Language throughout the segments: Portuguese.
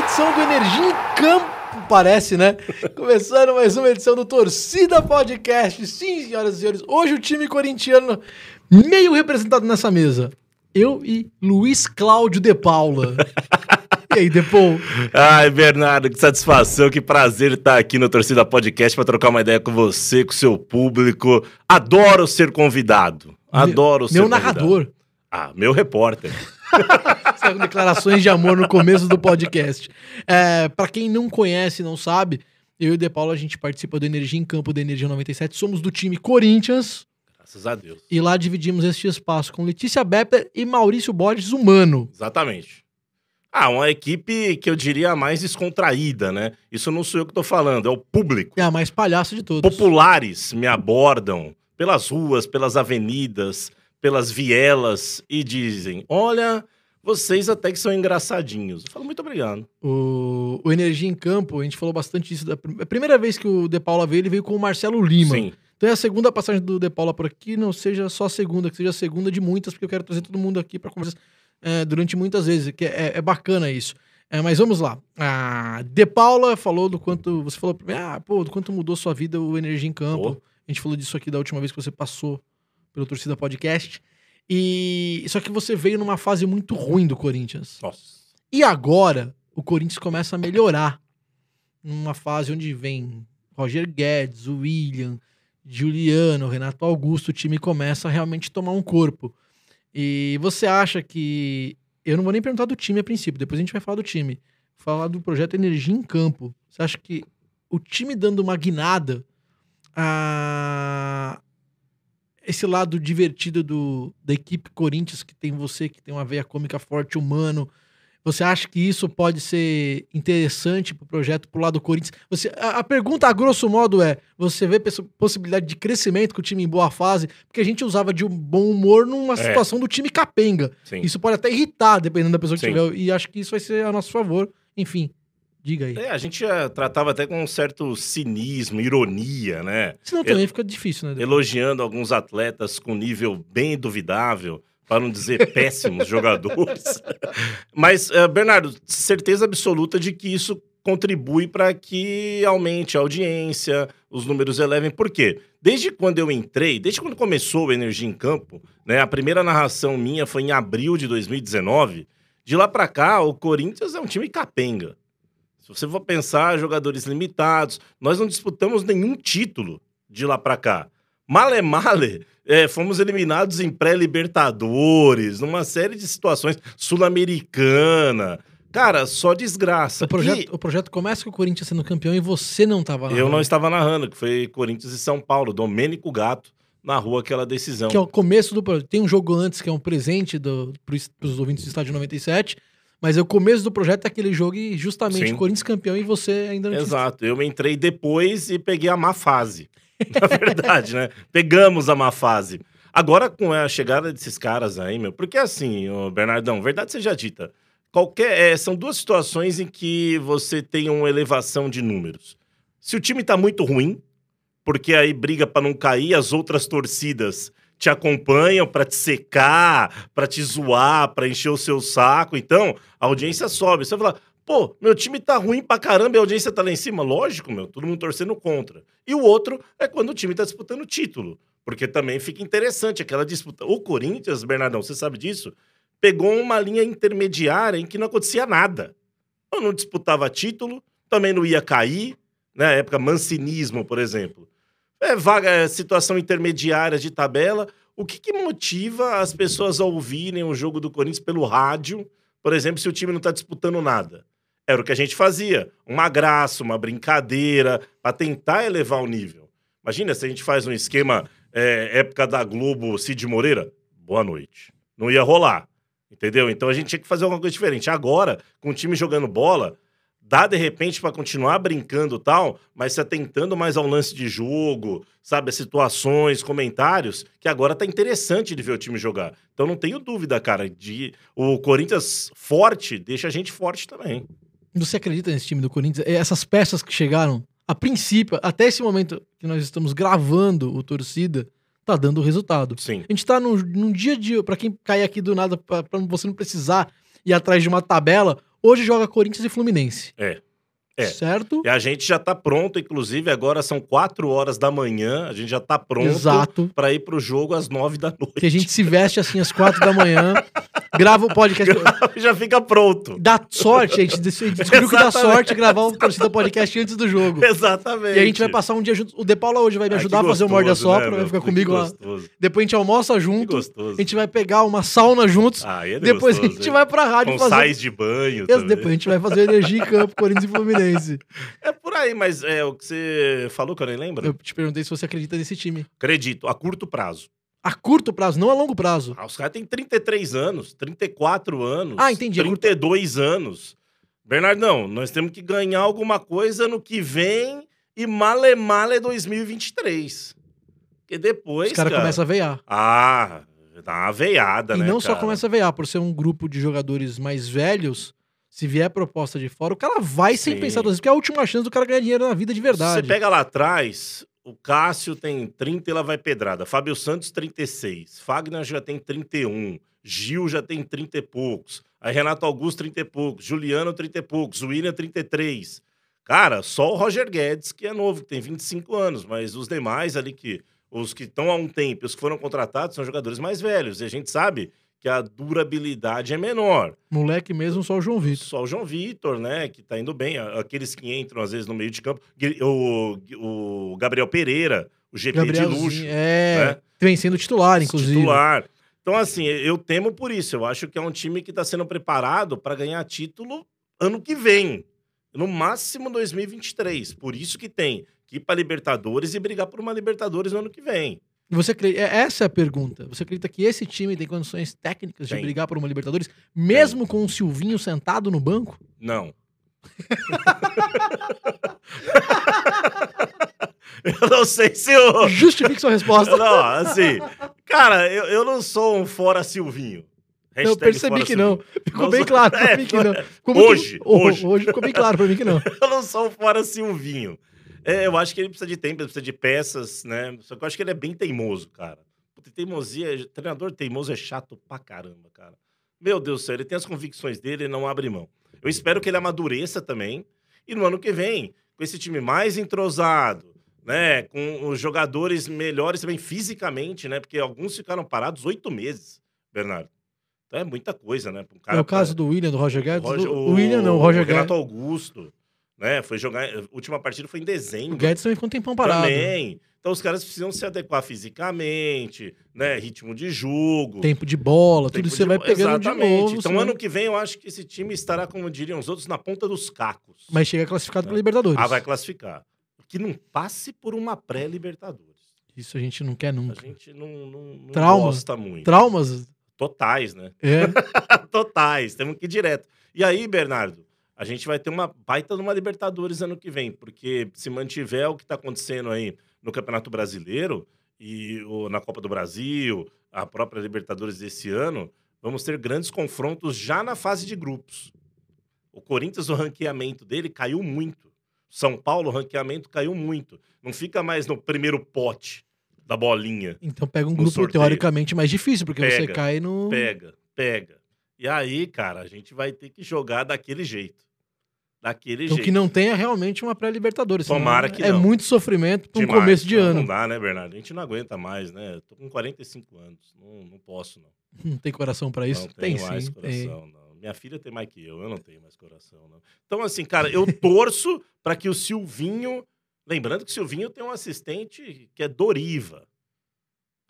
edição do Energia em Campo, parece, né? Começando mais uma edição do Torcida Podcast. Sim, senhoras e senhores, hoje o time corintiano meio representado nessa mesa. Eu e Luiz Cláudio de Paula. E aí, Depou? Ai, Bernardo, que satisfação, que prazer estar aqui no Torcida Podcast para trocar uma ideia com você, com o seu público. Adoro ser convidado. Adoro meu, ser Meu convidado. narrador. Ah, meu repórter. São declarações de amor no começo do podcast. É, para quem não conhece, não sabe, eu e o De Paulo a gente participa do Energia em Campo da Energia 97. Somos do time Corinthians Graças a Deus. e lá dividimos este espaço com Letícia Bepper e Maurício Borges Humano. Exatamente. Ah, uma equipe que eu diria mais descontraída, né? Isso não sou eu que tô falando, é o público. É a mais palhaça de todos. Populares me abordam pelas ruas, pelas avenidas, pelas vielas e dizem: Olha, vocês até que são engraçadinhos. Eu falo, muito obrigado. O, o Energia em Campo, a gente falou bastante disso. Da, a primeira vez que o De Paula veio, ele veio com o Marcelo Lima. Sim. Então é a segunda passagem do De Paula por aqui, não seja só a segunda, que seja a segunda de muitas, porque eu quero trazer todo mundo aqui para conversar é, durante muitas vezes, que é, é bacana isso. É, mas vamos lá. A De Paula falou do quanto. Você falou pra mim, ah, pô, do quanto mudou sua vida o Energia em Campo. A gente falou disso aqui da última vez que você passou pelo Torcida Podcast. E só que você veio numa fase muito ruim do Corinthians. Nossa. E agora o Corinthians começa a melhorar. Numa fase onde vem Roger Guedes, o William, Juliano, Renato Augusto, o time começa a realmente tomar um corpo. E você acha que. Eu não vou nem perguntar do time a princípio, depois a gente vai falar do time. Falar do projeto Energia em Campo. Você acha que o time dando uma guinada, a... esse lado divertido do, da equipe Corinthians, que tem você, que tem uma veia cômica forte, humano, você acha que isso pode ser interessante pro projeto pro lado do Corinthians? Você, a, a pergunta, a grosso modo, é: você vê possibilidade de crescimento com o time em boa fase? Porque a gente usava de um bom humor numa É. situação do time capenga. Sim. Isso pode até irritar, dependendo da pessoa que Sim. tiver. E acho que isso vai ser a nosso favor. Enfim, diga aí. É, a gente tratava até com um certo cinismo, ironia, né? Senão também fica difícil, né? Elogiando alguns atletas com nível bem duvidável, para não dizer péssimos jogadores. Mas, eh, Bernardo, certeza absoluta de que isso contribui para que aumente a audiência, os números elevem. Por quê? Desde quando eu entrei, desde quando começou o Energia em Campo, né, a primeira narração minha foi em abril de 2019. De lá para cá, o Corinthians é um time capenga. Se você for pensar, jogadores limitados, nós não disputamos nenhum título de lá para cá. Male male, é, fomos eliminados em pré-libertadores, numa série de situações, sul-americana. Cara, só desgraça. O projeto, E o projeto começa com o Corinthians sendo campeão e você não tava lá. eu não estava narrando, que foi Corinthians e São Paulo, Domênico Gato, na rua aquela decisão. Que é o começo do projeto. Tem um jogo antes que é um presente do, pros, pros ouvintes do Estádio 97. Mas é o começo do projeto é aquele jogo e justamente Sim. o Corinthians campeão e você ainda não tinha- Exato, eu entrei depois e peguei a má fase. Na verdade, né? Pegamos a má fase. Agora, com a chegada desses caras aí, meu, porque assim, ô Bernardão, verdade seja dita, qualquer. é, são duas situações em que você tem uma elevação de números. Se o time tá muito ruim, porque aí briga pra não cair, as outras torcidas te acompanham pra te secar, pra te zoar, pra encher o seu saco. Então, a audiência sobe. Você vai falar, pô, meu time tá ruim pra caramba e a audiência tá lá em cima. Lógico, meu, todo mundo torcendo contra. E o outro é quando o time tá disputando título. Porque também fica interessante aquela disputa. O Corinthians, Bernardão, você sabe disso? Pegou uma linha intermediária em que não acontecia nada. Eu não disputava título, também não ia cair, né? Época mancinismo, por exemplo. É vaga, é situação intermediária de tabela. O que, que motiva as pessoas a ouvirem o jogo do Corinthians pelo rádio, por exemplo, se o time não está disputando nada? Era o que a gente fazia. Uma graça, uma brincadeira, para tentar elevar o nível. Imagina se a gente faz um esquema é, época da Globo, Cid Moreira. Boa noite. Não ia rolar. Entendeu? Então a gente tinha que fazer alguma coisa diferente. Agora, com o time jogando bola, dá de repente para continuar brincando e tal, mas se atentando mais ao lance de jogo, sabe, situações, comentários, que agora tá interessante de ver o time jogar. Então não tenho dúvida, cara, de o Corinthians forte deixa a gente forte também. Você acredita nesse time do Corinthians? É, Essas peças que chegaram, a princípio, até esse momento que nós estamos gravando o torcida, tá dando resultado. Sim. A gente tá num, num dia a dia, pra quem cair aqui do nada, pra você não precisar ir atrás de uma tabela, Hoje joga Corinthians e Fluminense. É. É. Certo? E a gente já tá pronto, inclusive agora são 4 horas da manhã, a gente já tá pronto para ir pro jogo às 9 da noite. Que a gente se veste assim às quatro da manhã, grava o podcast. já fica pronto. Dá sorte, a gente descobriu que dá sorte gravar o torcida podcast antes do jogo. Exatamente. E a gente vai passar um dia junto. O De Paula hoje vai me Ah, ajudar que a fazer o gostoso, Morde a Sopra, né, vai ficar comigo lá. gostoso. Depois a gente almoça junto. gostoso. A gente vai pegar uma sauna juntos. Ah, é depois a gostoso, gente hein? vai pra rádio Com fazer. sais de banho também. Depois a gente vai fazer energia em campo, Corinthians e Fluminense. É por aí, mas é o que você falou que eu nem lembro. Eu te perguntei se você acredita nesse time. Acredito, a curto prazo. A curto prazo, não a longo prazo. Ah, os caras têm 33 anos, 34 anos. Ah, entendi, a curto- 32 anos. Bernardão, nós temos que ganhar alguma coisa no que vem e male male 2023. Porque depois, Os caras cara... começam a veiar. Ah, dá uma veiada, E né, não só cara? começa a veiar, por ser um grupo de jogadores mais velhos, se vier proposta de fora, o cara vai sem Sim. pensar duas vezes, porque é a última chance do cara ganhar dinheiro na vida de verdade. Você pega lá atrás, o Cássio tem 30 e lá vai pedrada. Fábio Santos, 36. Fagner já tem 31. Gil já tem 30 e poucos. Aí Renato Augusto, 30 e poucos. Juliano, 30 e poucos. William, 33. Cara, só o Roger Guedes, que é novo, que tem 25 anos. Mas os demais ali, que os que estão há um tempo, os que foram contratados, são jogadores mais velhos. E a gente sabe que a durabilidade é menor. Moleque mesmo, só o João Vitor. Só o João Vitor, né? Que tá indo bem. Aqueles que entram, às vezes, no meio de campo. O, o Gabriel Pereira, o GP de luxo. é, né? vem sendo titular, inclusive. Titular. Então, assim, eu temo por isso. Eu acho que é um time que está sendo preparado para ganhar título ano que vem. No máximo 2023. Por isso que tem que ir para Libertadores e brigar por uma Libertadores no ano que vem. Você acre- é- Essa é a pergunta. Você acredita que esse time tem condições técnicas de Tem. brigar por uma Libertadores, mesmo com o Silvinho sentado no banco? Não. eu não sei se o. Justifique sua resposta. Não, assim. Cara, eu, eu não sou um fora Silvinho. Eu Hashtag percebi fora que não. Ficou Não bem sou- claro pra É, mim que não. Como hoje, que- hoje. Hoje ficou bem claro pra mim que não. Eu não sou um fora Silvinho. É, eu acho que ele precisa de tempo, ele precisa de peças, né? Só que eu acho que ele é bem teimoso, cara. Puta, teimosia, treinador teimoso é chato pra caramba, cara. Meu Deus do céu, ele tem as convicções dele e não abre mão. Eu espero que ele amadureça também. E no ano que vem, com esse time mais entrosado, né? Com os jogadores melhores também fisicamente, né? Porque alguns ficaram parados oito meses, Bernardo. Então é muita coisa, né? um cara É o caso pra- do William, do Roger Guedes. Roger- do- o William não, o Roger Guedes. Renato Augusto, né? Foi jogar. A última partida foi em dezembro. O Guedes também ficou um tempão parado. Também. Então os caras precisam se adequar fisicamente, né? Ritmo de jogo. Tempo de bola, tudo você de vai pegando de Exatamente. novo. Então ano que vem eu acho que esse time estará, como diriam os outros, na ponta dos cacos. Mas chega classificado É. pra Libertadores. Ah, vai classificar. Que não passe por uma pré-Libertadores. Isso a gente não quer A nunca. gente não, não, não Trauma. gosta muito. Traumas? Totais, né? É. Totais, temos que ir direto. E aí, Bernardo, a gente vai ter uma baita numa Libertadores ano que vem, porque se mantiver o que está acontecendo aí no Campeonato Brasileiro e na Copa do Brasil, a própria Libertadores desse ano, vamos ter grandes confrontos já na fase de grupos. O Corinthians, o ranqueamento dele caiu muito. São Paulo, o ranqueamento caiu muito. Não fica mais no primeiro pote da bolinha. Então pega um grupo sorteio. teoricamente mais difícil, porque você Pega, cai no. Pega, pega. E aí, cara, a gente vai ter que jogar daquele jeito. Daquele Então jeito. que não tenha realmente uma pré-Libertadores. Tomara que É não. muito sofrimento pra um começo de Não, ano. Não dá, né, Bernardo? A gente não aguenta mais, né? Eu tô com 45 anos. Não, não posso, não. Não tem coração pra isso? não tem tenho mais sim. tem. coração, não. Minha filha tem mais que eu, eu não tenho mais coração, não. Então, assim, cara, eu torço para que o Silvinho. Lembrando que o Silvinho tem um assistente que é Doriva.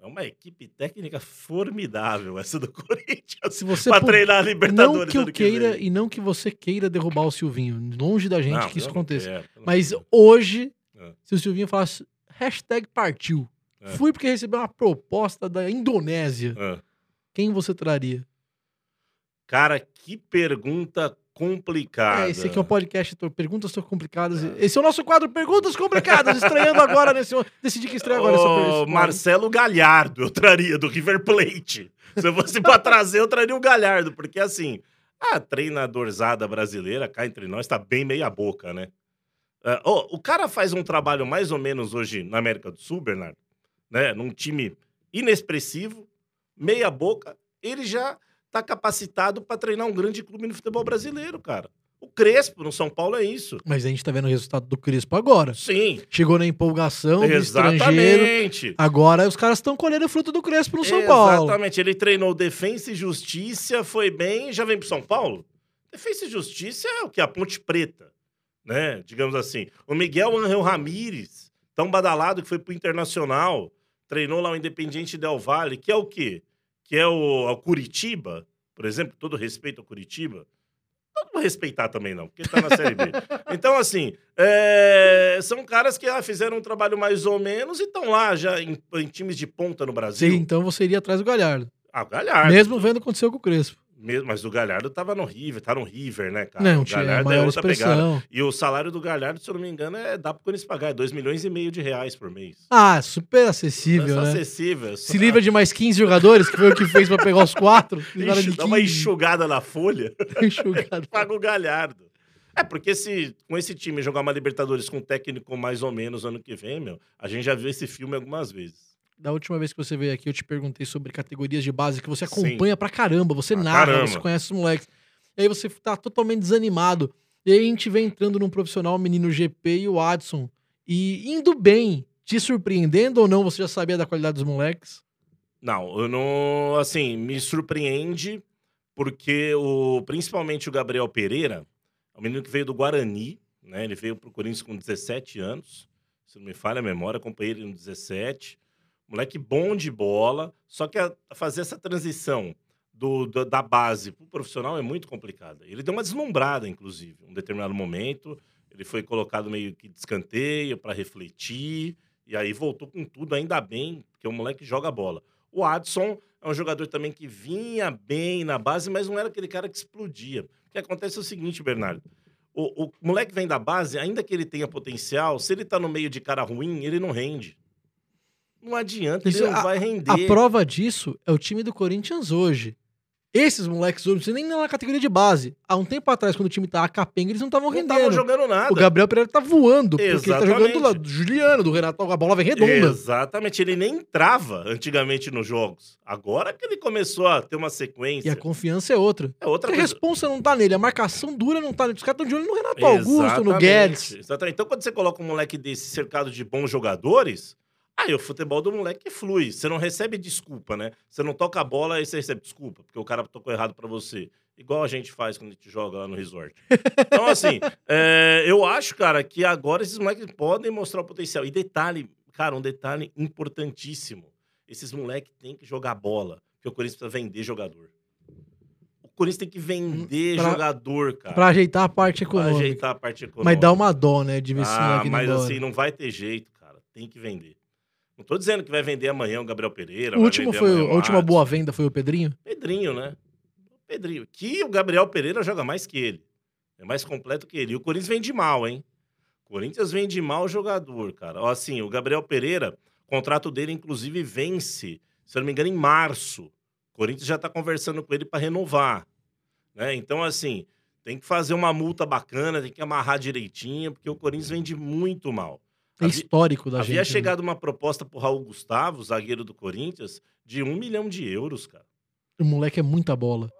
É uma equipe técnica formidável, essa do Corinthians. Se você Pra treinar a não Libertadores que eu queira vem. e não que você queira derrubar o Silvinho. Longe da gente Não, que isso não aconteça. quero, não Mas quero. hoje, É. se o Silvinho falasse hashtag partiu, É. fui porque recebeu uma proposta da Indonésia, Ah. quem você traria? Cara, que pergunta complicada. É, esse aqui é o podcast Tô- Perguntas Complicadas. Esse é o nosso quadro Perguntas Complicadas, estreando agora nesse. Decidi que estreia agora quadro. Marcelo Galhardo, eu traria do River Plate. Se eu fosse pra trazer, eu traria o Galhardo, porque assim, a treinadorzada brasileira, cá entre nós, tá bem meia boca, né? Ah, ô, o cara faz um trabalho mais ou menos hoje na América do Sul, Bernardo, né? Num time inexpressivo, meia boca, ele já tá capacitado para treinar um grande clube no futebol brasileiro, cara. O Crespo no São Paulo é isso. Mas a gente tá vendo o resultado do Crespo agora. Sim. Chegou na empolgação do estrangeiro. Exatamente. Agora os caras estão colhendo o fruto do Crespo no São Paulo. Exatamente. Ele treinou Defensa e Justiça, foi bem já vem pro São Paulo. Defensa e Justiça é o que? A Ponte Preta, né? Digamos assim. O Miguel Angel Ramírez, tão badalado que foi pro Internacional, treinou lá o Independiente Del Valle, que é o quê? Que é o, Curitiba, por exemplo, todo respeito ao Curitiba. Não vou respeitar também, não, porque tá na Série B. Então, assim, é, são caras que ah, fizeram um trabalho mais ou menos e estão lá já em, em times de ponta no Brasil. Sim, então você iria atrás do Galhardo. Ah, o Galhardo. Mesmo vendo o que aconteceu com o Crespo. Mesmo, mas o Galhardo tava no River, tá no River, né, cara? Não, o Galhardo é outra expressão. pegada. E o salário do Galhardo, se eu não me engano, é, dá pro Corinthians pagar, é 2 milhões e meio de reais por mês. Ah, super acessível, é né? acessível. Se livra de mais 15 jogadores, que foi o que fez pra pegar os quatro. Enxu- Dá uma 15. enxugada na folha, Enxugado. paga o Galhardo. É, porque se com esse time jogar uma Libertadores com um técnico mais ou menos ano que vem, meu, a gente já viu esse filme algumas vezes. Da última vez que você veio aqui, eu te perguntei sobre categorias de base que você Sim. acompanha pra caramba, você Pra narra, caramba. você conhece os moleques. E aí você tá totalmente desanimado. E aí a gente vem entrando num profissional, o menino GP e o Adson. E indo bem, te surpreendendo ou não, você já sabia da qualidade dos moleques? Não, eu não. Assim, me surpreende porque o, principalmente o Gabriel Pereira, é um menino que veio do Guarani, né? Ele veio pro Corinthians com 17 anos, se não me falha a memória, acompanhei ele no 17. Moleque bom de bola, só que a, fazer essa transição do, do- da base pro profissional é muito complicada. Ele deu uma deslumbrada, inclusive, em um determinado momento. Ele foi colocado meio que de escanteio para refletir, e aí voltou com tudo, ainda bem, porque o moleque joga bola. O Adson é um jogador também que vinha bem na base, mas não era aquele cara que explodia. O que acontece é o seguinte, Bernardo. O, o moleque vem da base, ainda que ele tenha potencial, se ele tá no meio de cara ruim, ele não rende. Não adianta, Isso- ele não a- vai render. A prova disso é o time do Corinthians hoje. Esses moleques hoje, você nem na categoria de base. Há um tempo atrás, quando o time tava capenga, eles não estavam não estavam rendendo. jogando nada. O Gabriel Pereira tá voando, porque ele tá jogando do, lado Exatamente. do Juliano, do Renato, a bola vem redonda. Exatamente, ele nem entrava antigamente nos jogos. Agora que ele começou a ter uma sequência. E a confiança é outra. É outra Porque a responsa não tá nele, a marcação dura não tá nele. Os caras estão de olho no Renato Augusto, no Exatamente, Guedes. Exatamente. Então, quando você coloca um moleque desse cercado de bons jogadores, aí o futebol do moleque flui. Você não recebe desculpa, né? Você não toca a bola aí você recebe desculpa, porque o cara tocou errado pra você. Igual a gente faz quando a gente joga lá no resort. Então, assim, é, eu acho, cara, que agora esses moleques podem mostrar o potencial. E detalhe, cara, um detalhe importantíssimo. Esses moleques têm que jogar bola, porque o Corinthians precisa vender jogador. O Corinthians tem que vender Pra- jogador, cara. Pra ajeitar a parte Pra econômica. ajeitar a parte econômica. Mas dá uma dó, né, de ver Ah, mas embora. assim, não vai ter jeito, cara. Tem que vender. Não tô dizendo que vai vender amanhã o Gabriel Pereira. o último foi, a última boa venda foi o Pedrinho? Pedrinho, né? O Pedrinho. Que o Gabriel Pereira joga mais que ele. É mais completo que ele. E o Corinthians vende mal, hein? O Corinthians vende mal o jogador, cara. Assim, o Gabriel Pereira, o contrato dele, inclusive, vence, se eu não me engano, em março. O Corinthians já tá conversando com ele para renovar. Né? Então, assim, tem que fazer uma multa bacana, tem que amarrar direitinho, porque o Corinthians vende muito mal. É Havi- histórico da gente. Havia né? chegado uma proposta pro Raul Gustavo, zagueiro do Corinthians, de um milhão de euros, cara. O moleque é muita bola.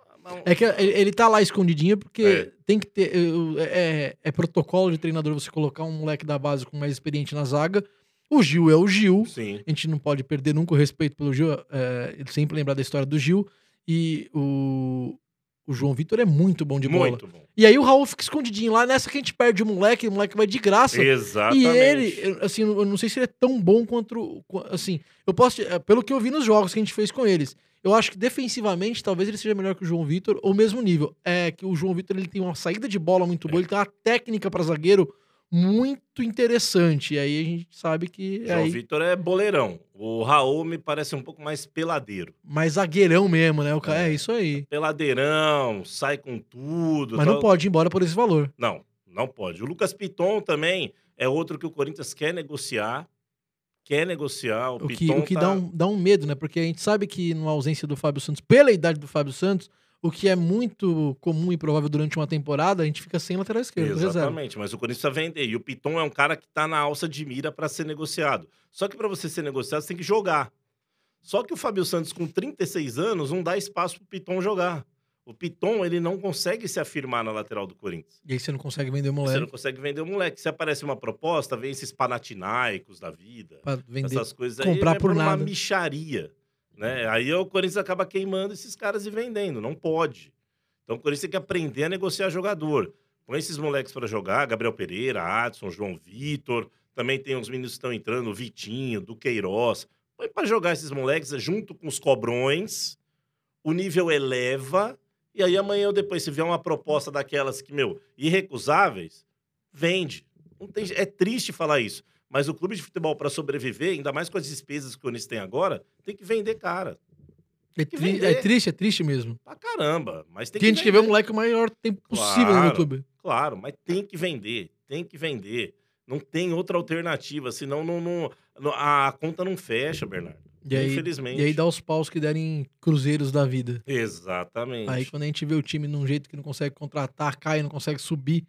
É que ele, tá lá escondidinho porque É. tem que ter. eu- É, é protocolo de treinador você colocar um moleque da base com mais experiente na zaga. O Gil é o Gil. Sim. A gente não pode perder nunca o respeito pelo Gil. É, sempre lembrar da história do Gil. E o, o João Vitor é muito bom de bola. Muito bom. E aí o Raul fica escondidinho lá. Nessa que a gente perde o moleque, o moleque vai de graça. Exatamente. E ele, assim, eu não sei se ele é tão bom quanto. qu- Assim, eu posso. eh, Pelo que eu vi nos jogos que a gente fez com eles, eu acho que defensivamente talvez ele seja melhor que o João Vitor, ou mesmo nível. É que o João Vitor ele tem uma saída de bola muito boa, ele tem uma técnica para zagueiro muito interessante. E aí a gente sabe que. É João aí, Vitor é boleirão. O Raul me parece um pouco mais peladeiro. mais zagueirão mesmo, né? O cara, é. É. isso aí. Peladeirão, sai com tudo. Mas não tal. pode ir embora por esse valor. Não, não pode. O Lucas Piton também é outro que o Corinthians quer negociar. Quer negociar. O, O que, Piton o que tá... dá, um, dá um medo, né? Porque a gente sabe que, na ausência do Fábio Santos, pela idade do Fábio Santos, o que é muito comum e provável durante uma temporada, a gente fica sem lateral esquerdo. Exatamente, mas o Corinthians precisa vender. E o Piton é um cara que tá na alça de mira para ser negociado. Só que para você ser negociado, você tem que jogar. Só que o Fábio Santos, com 36 anos, não dá espaço pro Piton jogar. O Piton, ele não consegue se afirmar na lateral do Corinthians. E aí você não consegue vender o Você moleque não consegue vender o moleque. Se aparece uma proposta, vem esses panatinaicos da vida, pra vender. essas coisas aí, comprar é por uma nada. micharia. Né? Aí o Corinthians acaba queimando esses caras e vendendo. Não pode. Então o Corinthians tem que aprender a negociar jogador. Põe esses moleques para jogar, Gabriel Pereira, Adson, João Vitor. Também tem uns meninos que estão entrando, o Vitinho, do Queiroz. Põe para jogar esses moleques junto com os cobrões. O nível eleva. E aí amanhã ou depois, se vier uma proposta daquelas que, meu, irrecusáveis, vende. Não tem- é triste falar isso. Mas o clube de futebol, para sobreviver, ainda mais com as despesas que o Corinthians tem agora, tem que vender cara. É, que tri- é triste, é triste mesmo. Pra caramba. Mas tem a que gente o vender. moleque o maior tempo possível no Claro. YouTube. Claro, mas tem que vender. Tem que vender. Não tem outra alternativa, senão não, não- não- a conta não fecha, Bernardo. E aí, Infelizmente. e aí dá os paus que derem cruzeiros da vida. Exatamente. Aí quando a gente vê o time num jeito que não consegue contratar, cai, não consegue subir,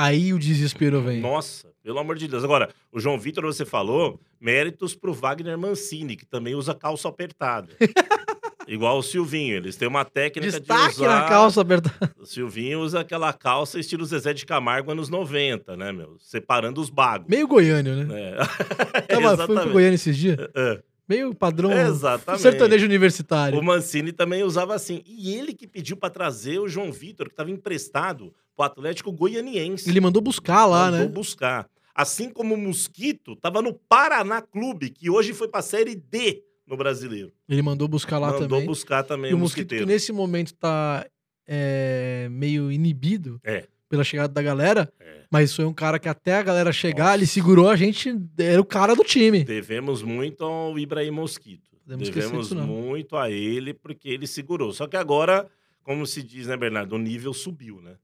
aí o desespero vem. Nossa, pelo amor de Deus. Agora, o João Vitor, você falou, méritos pro Wagner Mancini, que também usa calça apertada. Igual o Silvinho, eles têm uma técnica Destaque de usar... na calça aberta. O Silvinho usa aquela calça estilo Zezé de Camargo anos 90, né, meu? Separando os bagos. Meio goiânio, né? É. Tava, fui pro. Goiânia esses dias. É. Meio padrão Exatamente. sertanejo universitário. O Mancini também usava assim. E ele que pediu pra trazer o João Vitor, que estava emprestado pro Atlético Goianiense. Ele mandou buscar lá, Mandou né? buscar. Assim como o Mosquito tava no Paraná Clube, que hoje foi pra Série D no Brasileiro. Ele mandou buscar lá Mandou também. buscar também E o Mosquito que nesse momento tá é, meio inibido É. pela chegada da galera, É. mas foi um cara que até a galera chegar, Nossa. ele segurou a gente, era o cara do time. Devemos muito ao Ibrahim Mosquito. Podemos Devemos muito a ele, porque ele segurou. Só que agora, como se diz, né, Bernardo? O nível subiu, né?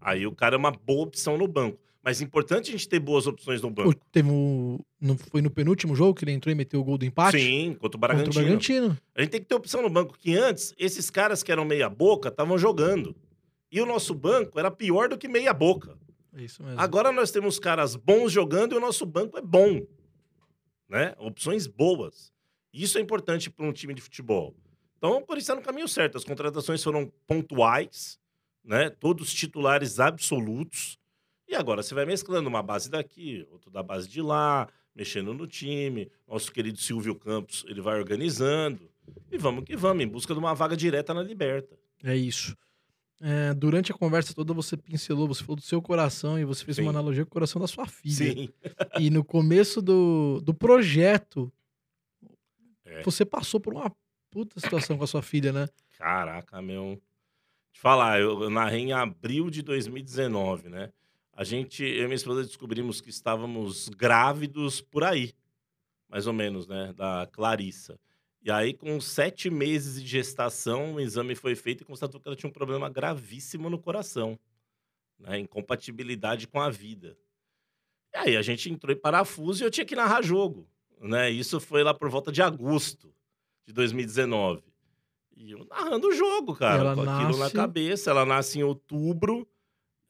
Aí o cara é uma boa opção no banco. Mas é importante a gente ter boas opções no banco. teve não foi no penúltimo jogo que ele entrou e meteu o gol do empate? Sim, contra o Contra o Bragantino. Bragantino. A gente tem que ter opção no banco, que antes, esses caras que eram meia boca estavam jogando. E o nosso banco era pior do que meia boca. É isso mesmo. Agora nós temos caras bons jogando e o nosso banco é bom. Né? Opções boas. Isso é importante para um time de futebol. Então, o Corinthians está no caminho certo. As contratações foram pontuais, né? todos titulares absolutos. E agora você vai mesclando uma base daqui, outro da base de lá, mexendo no time. Nosso querido Silvio Campos, ele vai organizando. E vamos que vamos, em busca de uma vaga direta na Liberta. É isso. É, durante a conversa toda você pincelou, você falou do seu coração e você fez Sim. uma analogia com o coração da sua filha. Sim. E no começo do, do projeto, É. você passou por uma puta situação com a sua filha, né? Caraca, meu. Te falar, eu, eu narrei em abril de 2019, né? A gente, eu e minha esposa descobrimos que estávamos grávidos por aí, mais ou menos, né? Da Clarissa. E aí, com sete meses de gestação, o exame foi feito e constatou que ela tinha um problema gravíssimo no coração, né? Incompatibilidade com a vida. E aí a gente entrou em parafuso e eu tinha que narrar jogo, né? Isso foi lá por volta de agosto de 2019. E eu narrando o jogo, cara, Ela com aquilo na nasce- cabeça. Ela nasce em outubro,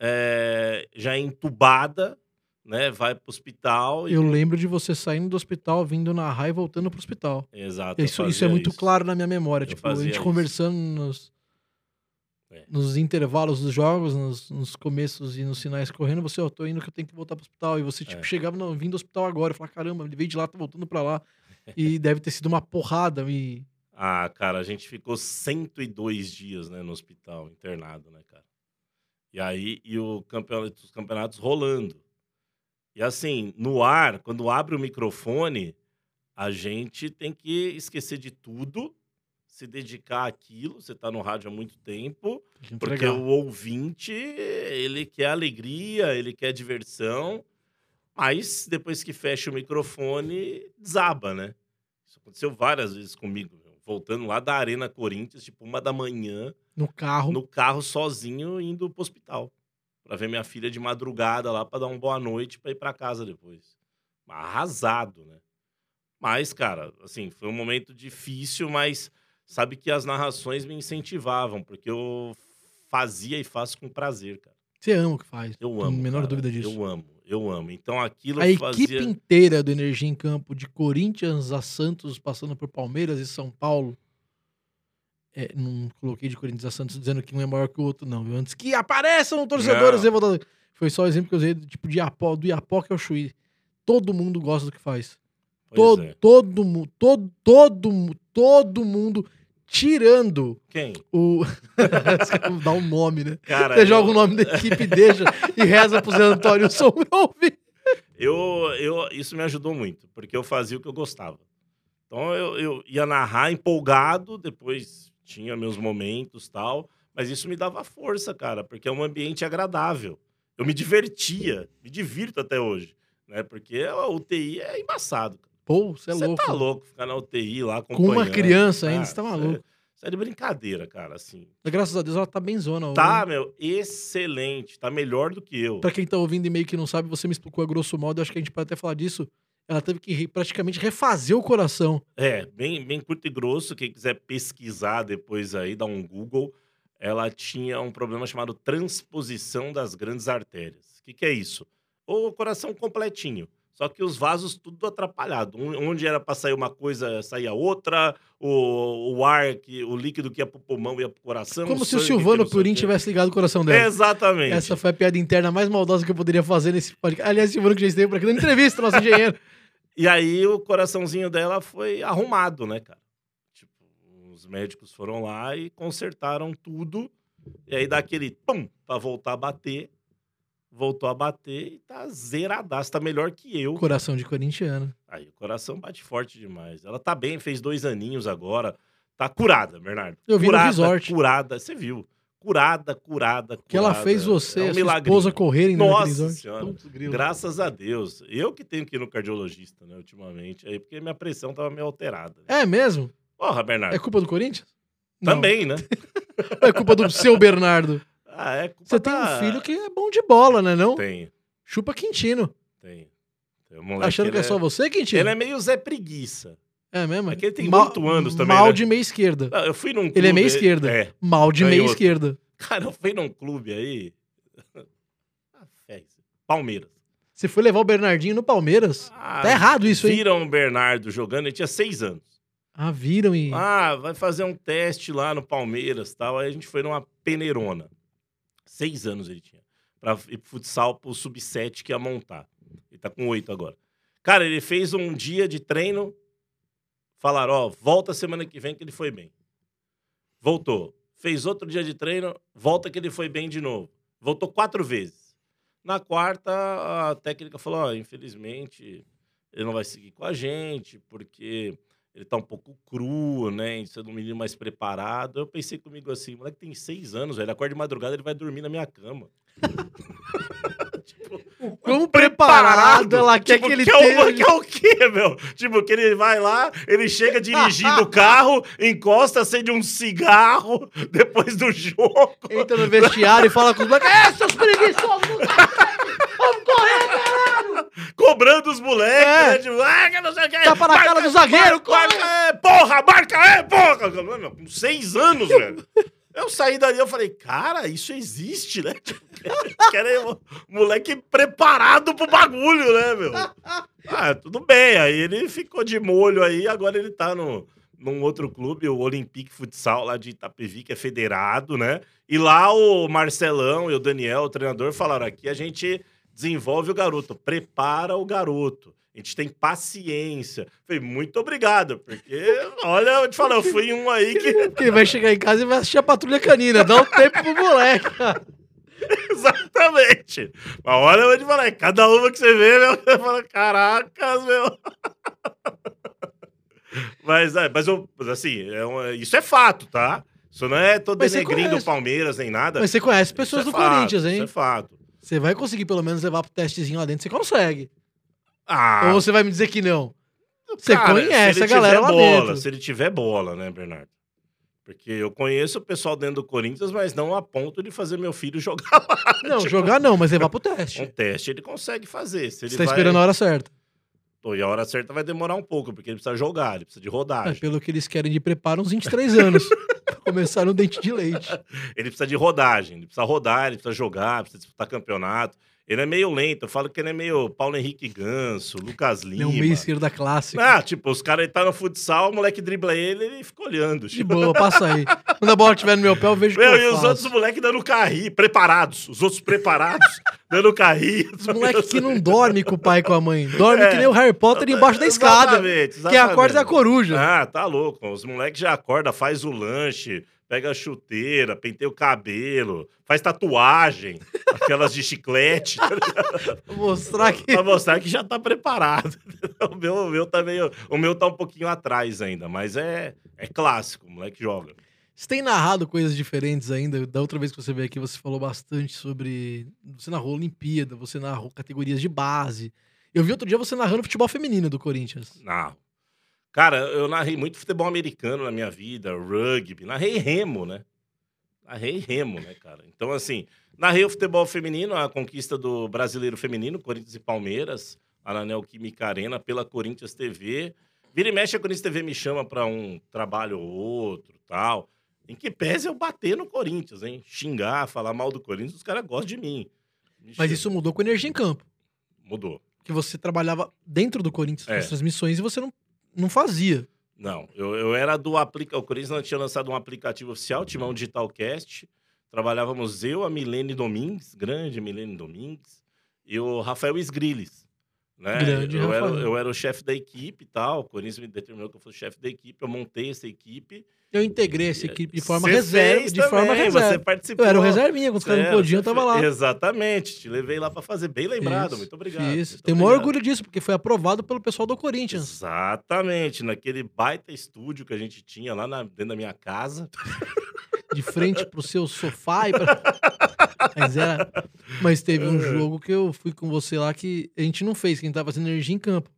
é, já entubada, né? Vai pro hospital. E... Eu lembro de você saindo do hospital, vindo narrar e voltando pro hospital. Exato. Isso, isso é muito isso. claro na minha memória. Eu Tipo, a gente isso. conversando nos, É. nos intervalos dos jogos, nos, nos começos e nos sinais correndo, você, ó, tô indo que eu tenho que voltar pro hospital. E você, tipo, É. chegava, não, vim do hospital agora. Eu falava, caramba, ele veio de lá, tá voltando pra lá. E deve ter sido uma porrada. E Ah, cara, a gente ficou 102 dias, né, no hospital, internado, né, cara? E aí, e o campeonato, os campeonatos rolando. E assim, no ar, quando abre o microfone, a gente tem que esquecer de tudo, se dedicar àquilo. Você tá no rádio há muito tempo, tem que porque o ouvinte, ele quer alegria, ele quer diversão. Mas depois que fecha o microfone, desaba, né? Isso aconteceu várias vezes comigo. Voltando lá da Arena Corinthians, tipo uma da manhã, no carro. no carro sozinho, indo pro hospital. Pra ver minha filha de madrugada lá, pra dar uma boa noite, pra ir pra casa depois. Arrasado, né? Mas, cara, assim, foi um momento difícil, mas sabe que as narrações me incentivavam, porque eu fazia e faço com prazer, cara. Você ama o que faz. Eu amo. menor cara. dúvida disso. Eu amo. Eu amo. Então aquilo A equipe fazia... inteira do Energia em Campo, de Corinthians a Santos, passando por Palmeiras e São Paulo. É, não coloquei de Corinthians a Santos dizendo que um é maior que o outro, não. viu? Antes que apareçam torcedores revoltados. Foi só o exemplo que eu usei, do tipo de Iapó, do Iapoca ao Chuí. Todo mundo gosta do que faz. Todo, é. todo mundo, todo, todo, todo mundo, tirando Quem? o. Dá um nome, né? Cara, Você eu- joga o nome da equipe, deixa e reza pro Zé Antônio Som ouvir. Eu, eu, isso me ajudou muito, porque eu fazia o que eu gostava. Então eu, eu ia narrar empolgado, depois tinha meus momentos tal, mas isso me dava força, cara, porque é um ambiente agradável. Eu me divertia, me divirto até hoje, né? Porque a UTI é embaçado. cara. Pô, você é Você louco. tá louco ficar na UTI lá Com uma acompanhando. criança ainda, Ah, você tá isso maluco. É, isso é de brincadeira, cara, assim. Mas graças a Deus ela tá bem zona. Tá, meu, excelente, tá melhor do que eu. Pra quem tá ouvindo e meio que não sabe, você me explicou a grosso modo, eu acho que a gente pode até falar disso. Ela teve que praticamente refazer o coração. É, bem, bem curto e grosso. Quem quiser pesquisar depois aí, dá um Google. Ela tinha um problema chamado transposição das grandes artérias. O que, que é isso? O coração completinho. Só que os vasos tudo atrapalhado. Onde era para sair uma coisa, saía outra. O, o ar, que, o líquido que ia pro pulmão ia pro coração. Como se o sangue que Silvano o Purim tivesse ligado o coração dela. Exatamente. Essa foi a piada interna mais maldosa que eu poderia fazer nesse podcast. Aliás, Silvano que já esteve por aqui dando entrevista, nosso engenheiro. E aí o coraçãozinho dela foi arrumado, né, cara? Tipo, os médicos foram lá e consertaram tudo. E aí dá aquele pum pra voltar a bater. Voltou a bater e tá zeradaço, tá melhor que eu. Coração de corintiano. Aí o coração bate forte demais. Ela tá bem, fez dois aninhos agora. Tá curada, Bernardo. Eu vi no curada, resort. Curada, você viu. Curada, curada, curada. Que ela fez você é um a sua esposa correrem no Nossa. Senhora. Graças a Deus. Eu que tenho que ir no cardiologista, né, ultimamente, aí, porque minha pressão tava meio alterada. É mesmo? Porra, Bernardo. É culpa do Corinthians? Não. Também, né? Ou é culpa do seu Bernardo? Ah, é culpa Você tem da- um filho que é bom de bola, né não? Tem, Chupa Quintino. tem. Tem Achando que é só você, Quintino? Ele é meio Zé Preguiça. É mesmo? É que ele tem Mal- oito anos também, Mal né? de meia esquerda. Ah, Eu fui num clube... Ele é meia esquerda. É. Mal de meia esquerda. Cara, eu fui num clube aí... Fez. Palmeiras. Você foi levar o Bernardinho no Palmeiras? Ah, Tá errado isso, hein? Viram o Bernardo jogando, ele tinha seis anos. Ah, viram e. Ah, vai fazer um teste lá no Palmeiras tal. Aí a gente foi numa peneirona. Seis anos ele tinha. Pra ir pro futsal pro sub-7 que ia montar. Ele tá com oito agora. Cara, ele fez um dia de treino. Falaram, ó, volta semana que vem que ele foi bem. Voltou. Fez outro dia de treino, volta que ele foi bem de novo. Voltou quatro vezes. Na quarta, a técnica falou: ó, infelizmente, ele não vai seguir com a gente, porque ele tá um pouco cru, né? Sendo um menino mais preparado. Eu pensei comigo assim: moleque tem seis anos, velho. Acorda de madrugada, ele vai dormir na minha cama. tipo, Quão preparado ela quer tipo, que ele que é o- tenha. que é o quê, meu? Tipo, que ele vai lá, ele chega dirigindo o carro, encosta, acende um cigarro depois do jogo. Entra no vestiário e fala com os moleques. É, seus preguiçosos! Vamos correr, caralho! cobrando os moleques, É. né? Tipo, ah, que não sei o que. Tapa na cara do zagueiro, marca, corre. é, porra, marca, é, porra. Meu, seis anos, velho. Eu saí dali, eu falei, cara, isso existe, né? Tipo, querem moleque preparado pro bagulho, né, meu? Ah, tudo bem. Aí ele ficou de molho aí, agora ele tá no, num outro clube, o Olympique Futsal, lá de Itapevi, que é federado, né? E lá o Marcelão e o Daniel, o treinador, falaram: aqui a gente desenvolve o garoto, prepara o garoto. A gente tem paciência. Falei, muito obrigado, porque, olha, eu te falo, eu fui um aí que. Ele vai chegar em casa e vai assistir a patrulha canina. Dá um tempo pro moleque. Exatamente. Mas olha, eu vou te falar, é cada uma que você vê, meu, você fala, caracas, meu. Mas, é, mas eu, assim, é um- isso é fato, tá? Isso não é você denegrindo o conhece. Palmeiras nem nada. Mas você conhece Isso pessoas é do fato, Corinthians, Isso hein? é fato. Você vai conseguir pelo menos levar pro testezinho lá dentro. Você consegue. Ah, Ou você vai me dizer que não? Você cara, conhece a galera lá bola, dentro. Se ele tiver bola, né, Bernardo? Porque eu conheço o pessoal dentro do Corinthians, mas não a ponto de fazer meu filho jogar lá. Não, Tipo, jogar não, mas levar pro Um teste. teste ele consegue fazer. Se ele Você tá vai... esperando a hora certa. Pô, E a hora certa vai demorar um pouco, porque ele precisa jogar, ele precisa de É, rodagem. pelo que eles querem de preparo, uns 23 anos. começar no dente de leite. Ele precisa de rodagem, ele precisa rodar, ele precisa jogar, precisa disputar campeonato. Ele é meio lento. Eu falo que ele é meio Paulo Henrique Ganso, Lucas Ele Lima. é um meio esquerda clássico. Ah, tipo, os caras tá no futsal, o moleque dribla ele ele fica olhando. De boa, passa aí. Quando a bola estiver no meu pé, eu vejo o que Meu, eu e os faço. outros moleques dando carrinho, preparados. Os outros preparados, dando carrinho. Os moleques que não dorme com o pai e com a mãe. Dorme É. que nem o Harry Potter embaixo da escada. Exatamente, Quem acorda é a exatamente. coruja. Ah, tá louco. Os moleques já acordam, faz o lanche, pega a chuteira, penteia o cabelo, faz tatuagem, aquelas de chiclete, tá mostrar que. pra mostrar que já tá preparado. O meu, o meu tá meio, o meu tá um pouquinho atrás ainda, mas é, é clássico, o moleque joga. Você tem narrado coisas diferentes ainda? Da outra vez que você veio aqui, você falou bastante sobre. Você narrou Olimpíada, você narrou categorias de base. Eu vi outro dia você narrando futebol feminino do Corinthians. Não. Cara, eu narrei muito futebol americano na minha vida, rugby, narrei remo, né? Narrei remo, né, cara? Então, assim, narrei o futebol feminino, a conquista do brasileiro feminino, Corinthians e Palmeiras, lá na Neoquímica Arena, pela Corinthians TV. Vira e mexe, a Corinthians TV me chama pra um trabalho ou outro, tal. Em que pese eu bater no Corinthians, hein? Xingar, falar mal do Corinthians, os caras gostam de mim. Me Mas chama. isso mudou com energia em campo. Mudou. Que você trabalhava dentro do Corinthians É. nas transmissões e você não, não fazia. Não, eu, eu era do aplicativo. O Corinthians tinha lançado um aplicativo oficial, Timão Digitalcast. Trabalhávamos eu, a Milene Domingues, grande Milene Domingues, e o Rafael Esgriles. Né? Grande eu, era, eu era o chefe da equipe e tal. O Corinthians me determinou que eu fosse chefe da equipe. Eu montei essa equipe. Eu integrei essa equipe de forma reserva. De forma também, reserva. Você participou. Eu era o reservinha, quando os caras não Você podiam, eu tava lá. Exatamente. Te levei lá pra fazer. Bem lembrado. Isso, Muito obrigado. Muito Tenho o maior orgulho disso, porque foi aprovado pelo pessoal do Corinthians. Exatamente, naquele baita estúdio que a gente tinha lá na- dentro da minha casa. De frente pro seu sofá e pra... Mas era. Mas teve É. um jogo que eu fui com você lá que a gente não fez, que a gente tava fazendo energia em campo.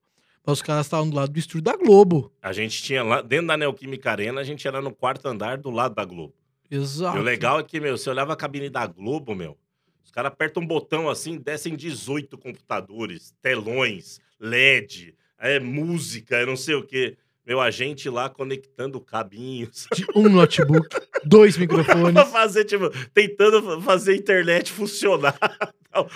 Mas os caras estavam do lado do estúdio da Globo. A gente tinha lá, dentro da Neoquímica Arena, a gente era no quarto andar do lado da Globo. Exato. E o legal é que, meu, você olhava a cabine da Globo, meu, os caras apertam um botão assim, descem 18 computadores, telões, LED, é música, é não sei o quê. Meu, a gente lá conectando cabinhos. De Um notebook, dois pra microfones. fazer, tipo, tentando fazer a internet funcionar.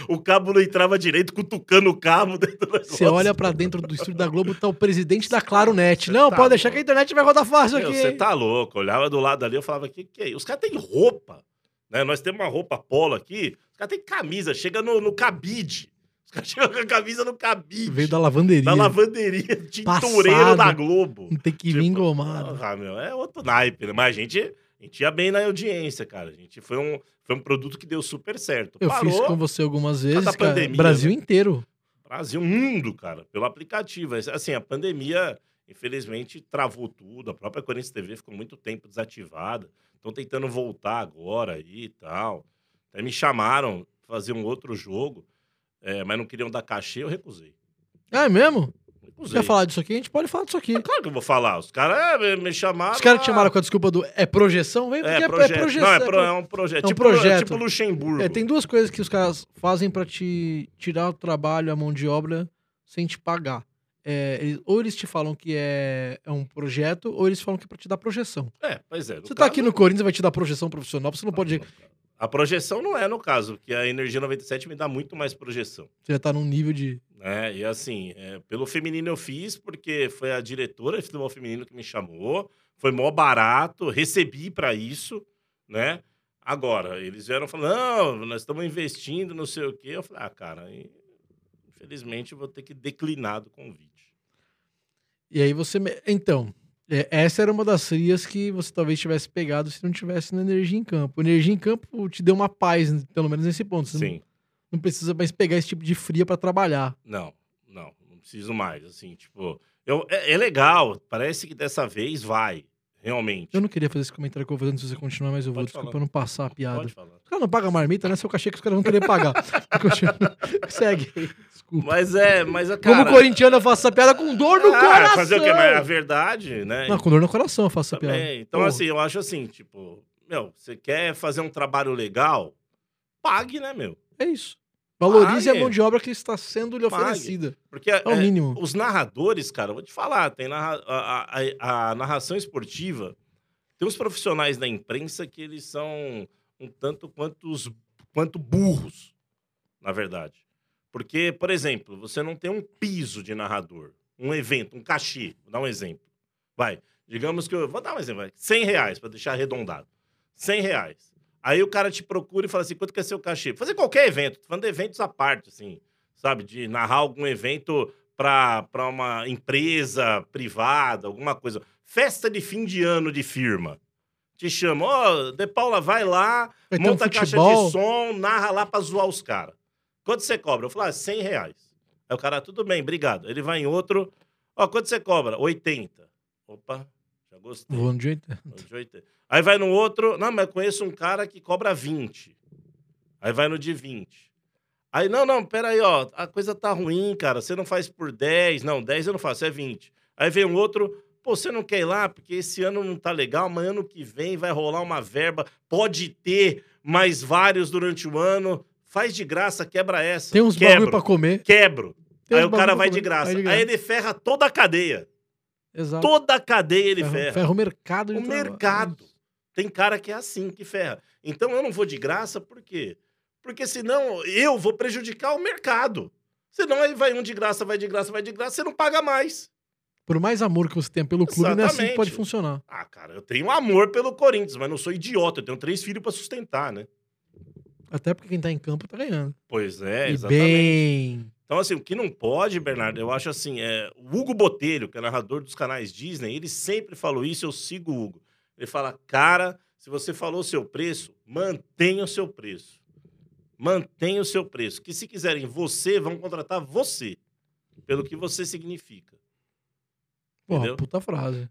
O cabo não entrava direito, cutucando o cabo dentro do Você olha pra dentro do estúdio da Globo, tá o presidente da Claro Net. Você Não, tá pode deixar louco. que a internet vai rodar fácil Meu, aqui. você tá louco. Eu olhava do lado ali, eu falava, que que é? Os caras têm roupa, né? Nós temos uma roupa polo aqui, os caras têm camisa, chega no, no cabide. Chegam com a camisa no cabide. Veio da lavanderia. da lavanderia, tintureiro da Globo. Não tem que vir Tipo, engomado. porra, meu, é outro naipe, né? Mas a gente, a gente ia bem na audiência, cara. A gente foi um, foi um produto que deu super certo. Eu Parou, fiz com você algumas vezes, cara. pandemia, Brasil né? inteiro. Brasil, mundo, cara, pelo aplicativo. Assim, a pandemia, infelizmente, travou tudo. A própria Corinthians TV ficou muito tempo desativada. Estão tentando voltar agora aí e tal. Até me chamaram fazer um outro jogo, é, mas não queriam dar cachê, eu recusei. Ah, é mesmo? Recusei. quer falar disso aqui? A gente pode falar disso aqui. Claro que eu vou falar. Os caras é, me- chamaram. Os caras te ah, chamaram com a desculpa do é projeção? Vem, porque É, é, é projeção. Não, é, é pro- é um projeto. é um tipo, projeto. tipo Luxemburgo. É, tem duas coisas que os caras fazem pra te tirar o trabalho, a mão de obra, sem te pagar. É, eles- ou eles te falam que é, é um projeto, ou eles falam que é pra te dar projeção. É, pois é. Você tá aqui no Corinthians, vai te dar projeção profissional, você não pode. A projeção não é no caso, porque a Energia 97 me dá muito mais projeção. Você já tá num nível de. né? E assim, é, pelo feminino eu fiz, porque foi a diretora de futebol feminino que me chamou, foi mó barato, recebi pra isso, né? Agora, eles vieram falando, não, nós estamos investindo, não sei o quê. Eu falei, ah, cara, infelizmente eu vou ter que declinar do convite. E aí você. Então, é, essa era uma das frias que você talvez tivesse pegado se não tivesse na energia em campo. Energia em campo te deu uma paz, pelo menos nesse ponto. Você não- Sim, não precisa mais pegar esse tipo de fria pra trabalhar. não, não, não preciso mais, assim, tipo... Eu, é, é legal, parece que dessa vez vai, realmente. Eu não queria fazer esse comentário que eu vou fazendo se você continuar, mas eu vou, Pode desculpa falar. eu não passar a piada. Pode falar. Os caras não pagam marmita, né? Seu cachê que os caras vão querer pagar. Segue aí. Desculpa. Mas é, mas a cara... Como corintiano, eu faço essa piada com dor no Ah, coração. Fazer o quê? Mas a verdade, né? Não, com dor no coração eu faço essa piada. Também. Então, Porra. assim, eu acho assim, tipo, meu, você quer fazer um trabalho legal? Pague, né, meu? É isso. Valorize Pague. a mão de obra que está sendo lhe Pague. oferecida. Porque É o é, mínimo. os narradores, cara, eu vou te falar, tem narra- a, a- a narração esportiva, tem uns profissionais da imprensa que eles são um tanto quanto, os- quanto burros, na verdade. Porque, por exemplo, você não tem um piso de narrador, um evento, um cachê. Vou dar um exemplo. Vai, digamos que eu. Vou dar um exemplo, vai. 100 reais, para deixar arredondado. 100 reais. Aí o cara te procura e fala assim: quanto que é seu cachê? Fazer qualquer evento, tô falando de eventos à parte, assim, sabe? De narrar algum evento para uma empresa privada, alguma coisa. Festa de fim de ano de firma. Te chama, ó, oh, De Paula, vai lá, Vai ter um monta a caixa de som, narra lá pra zoar os caras. Quanto você cobra? Eu falo, ah, 100 reais. Aí o cara, tudo bem, obrigado. Ele vai em outro, ó, quanto você cobra? 80. Opa, já gostei. Voando de 80. De 80. Aí vai no outro, não, mas eu conheço um cara que cobra 20. Aí vai no de 20. Aí, não, não, peraí, ó, a coisa tá ruim, cara, você não faz por 10. Não, 10 eu não faço, é 20. Aí vem um outro, pô, você não quer ir lá porque esse ano não tá legal, mas ano que vem vai rolar uma verba, pode ter mais vários durante o ano, faz de graça, quebra essa. Tem uns Quebro, bagulho pra comer. Quebro. Tem Aí o cara vai de graça. Vai de Aí graça. ele ferra toda a cadeia. Exato. Toda a cadeia ele ferra, ferra. ferra o mercado de O trabalho. mercado. Tem cara que é assim, que ferra. Então eu não vou de graça, por quê? Porque senão eu vou prejudicar o mercado. Senão aí vai um de graça, vai de graça, vai de graça, você não paga mais. Por mais amor que você tenha pelo clube, não é assim que Exatamente. pode funcionar. Ah, cara, eu tenho amor pelo Corinthians, mas não sou idiota. Eu tenho três filhos pra sustentar, né? Até porque quem tá em campo tá ganhando. Pois é, e exatamente. bem. Então, assim, o que não pode, Bernardo, eu acho assim, é, o Hugo Botelho, que é narrador dos canais Disney, ele sempre falou isso, eu sigo o Hugo. Ele fala, cara, se você falou o seu preço, mantenha o seu preço. Mantenha o seu preço. Que se quiserem você, vão contratar você. Pelo que você significa. Porra, Entendeu? puta frase.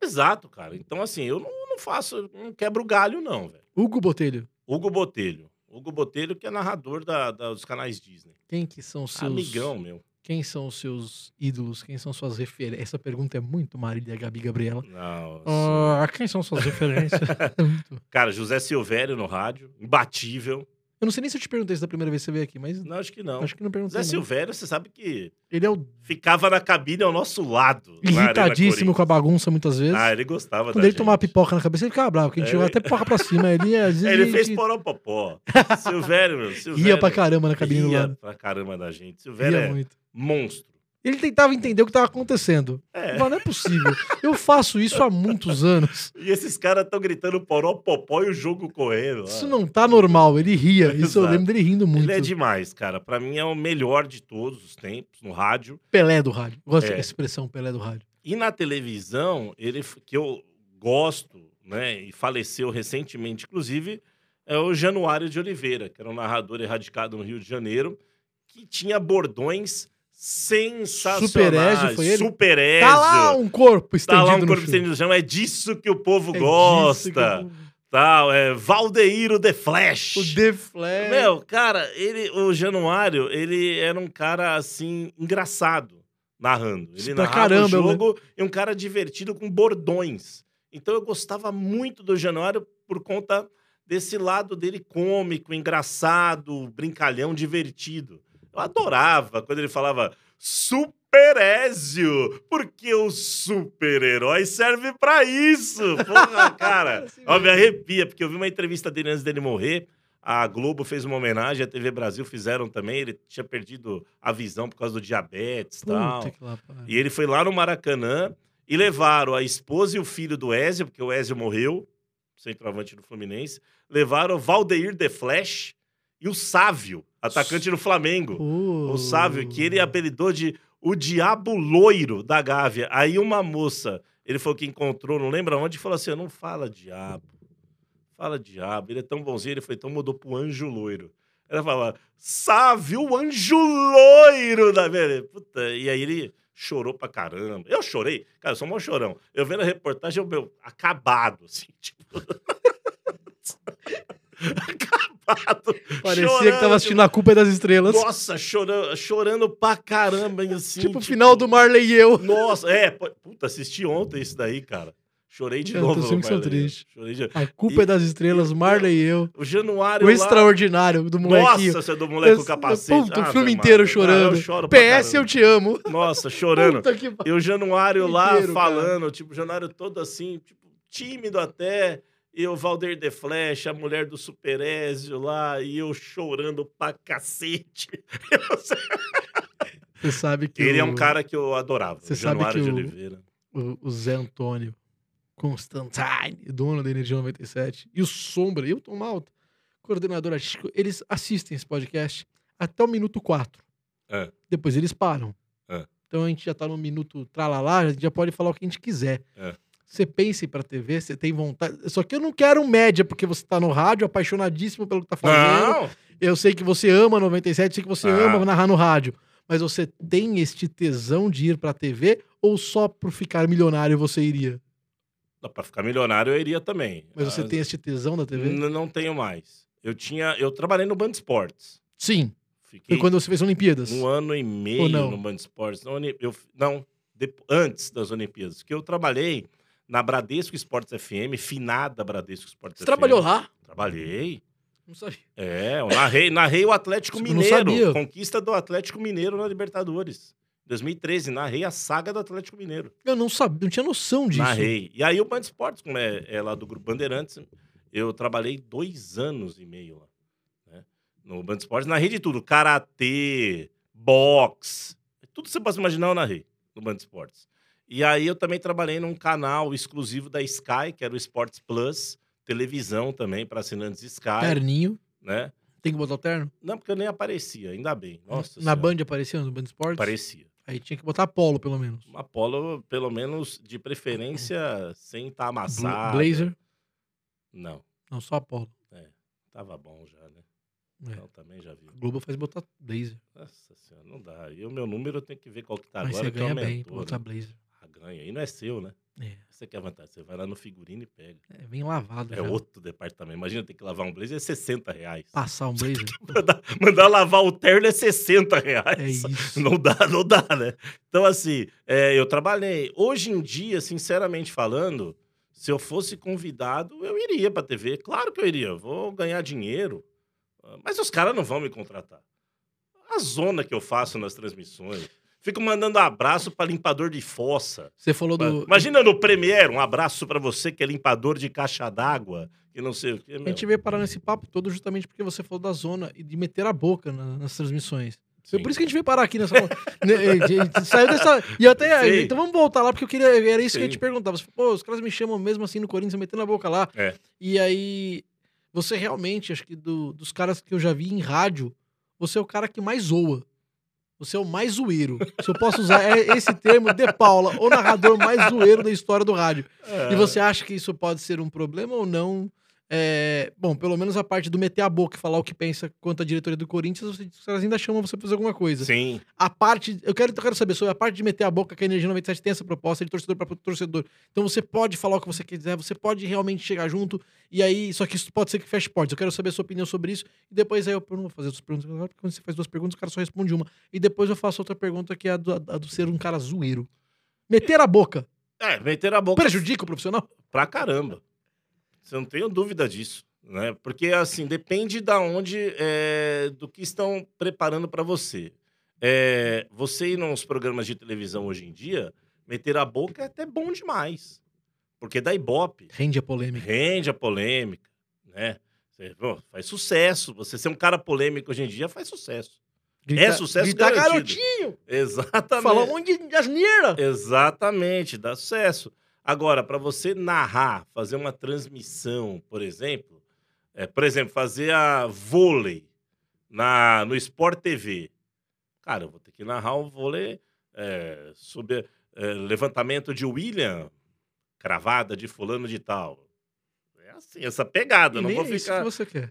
Exato, cara. Então, assim, eu não, não faço, não quebro galho, não, velho. Hugo Botelho. Hugo Botelho. Hugo Botelho, que é narrador da- da- dos canais Disney. Quem que são seus... Amigão, meu. Quem são os seus ídolos? Quem são suas referências? Essa pergunta é muito Marília Gabi Gabriela. Não, Ah, quem são suas referências? Cara, José Silvério no rádio, imbatível. Eu não sei nem se eu te perguntei isso da primeira vez que você veio aqui, mas Não, acho que não. acho que não perguntei. Não. Silvério, você sabe que Ele é o ficava na cabine ao nosso lado. Arena irritadíssimo com a bagunça muitas vezes. Ah, ele gostava Quando ele tomava gente. pipoca na cabeça, ele ficava bravo, porque a gente É, jogava ele- até pipoca pra cima. Ele, às vezes, Ele a fez poropopó. Silvério, meu. Silvério, ria pra caramba na cabine do ria lado. pra caramba da gente. Silvério Ria é muito. monstro. Ele tentava entender o que tava acontecendo. É. Mas não é possível. Eu faço isso há muitos anos. E esses caras estão gritando poropopó e o jogo correndo. Isso não tá normal. Ele ria. Isso eu lembro dele rindo muito. Ele é demais, cara. Pra mim é o melhor de todos os tempos no rádio. Pelé do rádio. Gosto É. dessa expressão, Pelé do rádio. E na televisão, ele que eu gosto, né, e faleceu recentemente, inclusive, é o Januário de Oliveira, que era um narrador erradicado no Rio de Janeiro, que tinha bordões sensacionais. Super Ézio, foi ele? Super Ézio. Tá lá um corpo estendido Tá lá um corpo estendido no chão. É disso que o povo É gosta. eu- Tal, é Valdeiro The Flash. O The Flash. Meu, cara, ele, o Januário, ele era um cara, assim, engraçado narrando. Ele Pra narrava caramba, o jogo e um cara divertido com bordões. Então eu gostava muito do Januário por conta desse lado dele cômico, engraçado, brincalhão, divertido. Eu adorava quando ele falava Superézio, porque o super-herói serve pra isso. Porra, cara. Assim Ó, me arrepia, porque eu vi uma entrevista dele antes dele morrer. A Globo fez uma homenagem, a TV Brasil fizeram também. Ele tinha perdido a visão por causa do diabetes e tal. E ele foi lá no Maracanã e levaram a esposa e o filho do Ézio, porque o Ézio morreu, centroavante do Fluminense. Levaram o Valdeir The Flash e o Sávio, atacante do Flamengo. Pô. O Sávio, que ele apelidou de o Diabo Loiro da Gávea. Aí uma moça, ele falou que encontrou, não lembra onde, e falou assim: não fala diabo. Fala diabo. Ele é tão bonzinho, ele foi, então mudou pro anjo loiro. Ela falava, Sávio, o anjo loiro da velha. Puta, e aí ele chorou pra caramba. Eu chorei, cara, eu sou um chorão. Eu vendo a reportagem, eu, meu, acabado, assim, tipo. Parecia chorando, que tava assistindo A Culpa é das Estrelas. nossa, chorando, chorando pra caramba, hein, assim. tipo o final do Marley e eu. Nossa, é, puta, assisti ontem isso daí, cara. Chorei de Eu novo. tô sempre triste. Chorei de... A Culpa E- é das Estrelas, Marley e eu. O Januário O lá... extraordinário do molequinho. Nossa, você é do moleque com capacete. Puta, o Ave filme inteiro Ah, chorando. eu choro pra PS, eu te amo. Nossa, chorando. Que. E o Januário lá Inteiro, cara. falando, tipo, o Januário todo assim, tipo, tímido até. E o Valder de Flecha, a mulher do Super Ézio lá, e eu chorando pra cacete. Você sabe que. Ele é o- um cara que eu adorava. Você o sabe Januário que de o- Oliveira. o, o Zé Antônio Constantine, dono da Energia 97, e o Sombra, e o Tom Malta, coordenador artístico, eles assistem esse podcast até o minuto 4. É. Depois eles param. É. Então a gente já tá no minuto tralalá, a gente já pode falar o que a gente quiser. É. Você pensa em ir pra TV, você tem vontade. Só que eu não quero média, porque você tá no rádio, apaixonadíssimo pelo que tá fazendo. Não! Eu sei que você ama 97, sei que você Ah. ama narrar no rádio. Mas você tem este tesão de ir pra TV ou só por ficar milionário você iria? Não, Pra ficar milionário eu iria também. Mas você Ah, tem este tesão da TV? N- Não tenho mais. Eu tinha. Eu trabalhei no Band Esportes. Sim. Fiquei Foi quando você fez Olimpíadas. um ano e meio no Band Esportes. Não, eu, não antes das Olimpíadas. Que eu trabalhei na Bradesco Esportes FM, finada Bradesco Esportes Você FM. trabalhou lá? Trabalhei. Não sabia. É, eu narrei, narrei o Atlético Mineiro. Conquista do Atlético Mineiro na Libertadores. 2013, narrei a saga do Atlético Mineiro. Eu não sabia, não tinha noção disso. Narrei. E aí o Band Esportes, como é, é lá do Grupo Bandeirantes, eu trabalhei dois anos e meio lá. né? No Band Esportes, narrei de tudo. Karatê, boxe, tudo que você possa imaginar eu narrei no Band Esportes. E aí eu também trabalhei num canal exclusivo da Sky, que era o Sports Plus, televisão também para assinantes Sky, Terninho. né? Tem que botar o terno? Não, porque eu nem aparecia, ainda bem. Nossa Na Band aparecia no Band Esportes? Aparecia. Aí tinha que botar polo, pelo menos. Uma polo, pelo menos, de preferência, sem estar Bla- amassada. Blazer? Não, Não, só Apolo. tava bom já, né? É. Então também já viu. A Globo faz botar Blazer. Nossa senhora, não dá. E o meu número eu tenho que ver qual que tá Mas agora, você ganha bem botar né? Blazer. Ganha. E não é seu, né? É, Você quer vantagem. Você vai lá no figurino e pega. é bem lavado É já. outro departamento. Imagina ter que lavar um blazer, é 60 reais. Passar um Blazer. Mandar, mandar lavar o terno é 60 reais. é isso. Não dá, não dá, né? Então, assim, é, eu trabalhei. Hoje em dia, sinceramente falando, se eu fosse convidado, eu iria pra TV. Claro que eu iria. Vou ganhar dinheiro. Mas os caras não vão me contratar. A zona que eu faço nas transmissões. Fico mandando abraço pra limpador de fossa. Você falou do. Imagina no Premiere, um abraço pra você que é limpador de caixa d'água, que não sei o quê. A meu. gente veio parar nesse papo todo justamente porque você falou da zona e de meter a boca na- nas transmissões. Sim. por isso que a gente veio parar aqui nessa. né, a saiu dessa. E até. Sim. Então vamos voltar lá, porque eu queria. Era isso que eu ia Sim. te perguntar. Você pô, os caras me chamam mesmo assim no Corinthians, metendo a boca lá. É. E aí. Você realmente, acho que do- dos caras que eu já vi em rádio, você é o cara que mais zoa. Você é o mais zoeiro. Se eu posso usar é esse termo de Paula, o narrador mais zoeiro da história do rádio. É. E você acha que isso pode ser um problema ou não? É, bom, pelo menos a parte do meter a boca e falar o que pensa quanto à diretoria do Corinthians, você- os caras ainda chamam você pra fazer alguma coisa. Sim. A parte. Eu quero, eu quero saber sobre a parte de meter a boca que a Energia 97 tem essa proposta de torcedor para torcedor. Então você pode falar o que você quiser, você pode realmente chegar junto, e aí. Só que isso pode ser que feche portas. Eu quero saber a sua opinião sobre isso, e depois aí eu não vou fazer as perguntas agora, porque quando você faz duas perguntas, o cara só responde uma. E depois eu faço outra pergunta que é a do, a do ser um cara zoeiro. Meter a boca É, meter a boca prejudica o profissional? pra caramba. Você não tenho dúvida disso, né? Porque assim depende da onde, é, do que estão preparando para você. É, você ir nos programas de televisão hoje em dia, meter a boca é até bom demais, porque dá ibope, Rende a polêmica. rende a polêmica, né? Você, faz sucesso. Você ser um cara polêmico hoje em dia faz sucesso. É sucesso grita, garantido. garotinho! Exatamente. Falar um monte de asneira! Exatamente, dá sucesso. Agora, para você narrar, fazer uma transmissão, por exemplo, é, por exemplo, fazer a vôlei na, no Sport TV. Cara, eu vou ter que narrar o vôlei é, sobre é, levantamento de William, cravada de fulano de tal. É assim, essa pegada. E não vou é isso ficar. que você quer.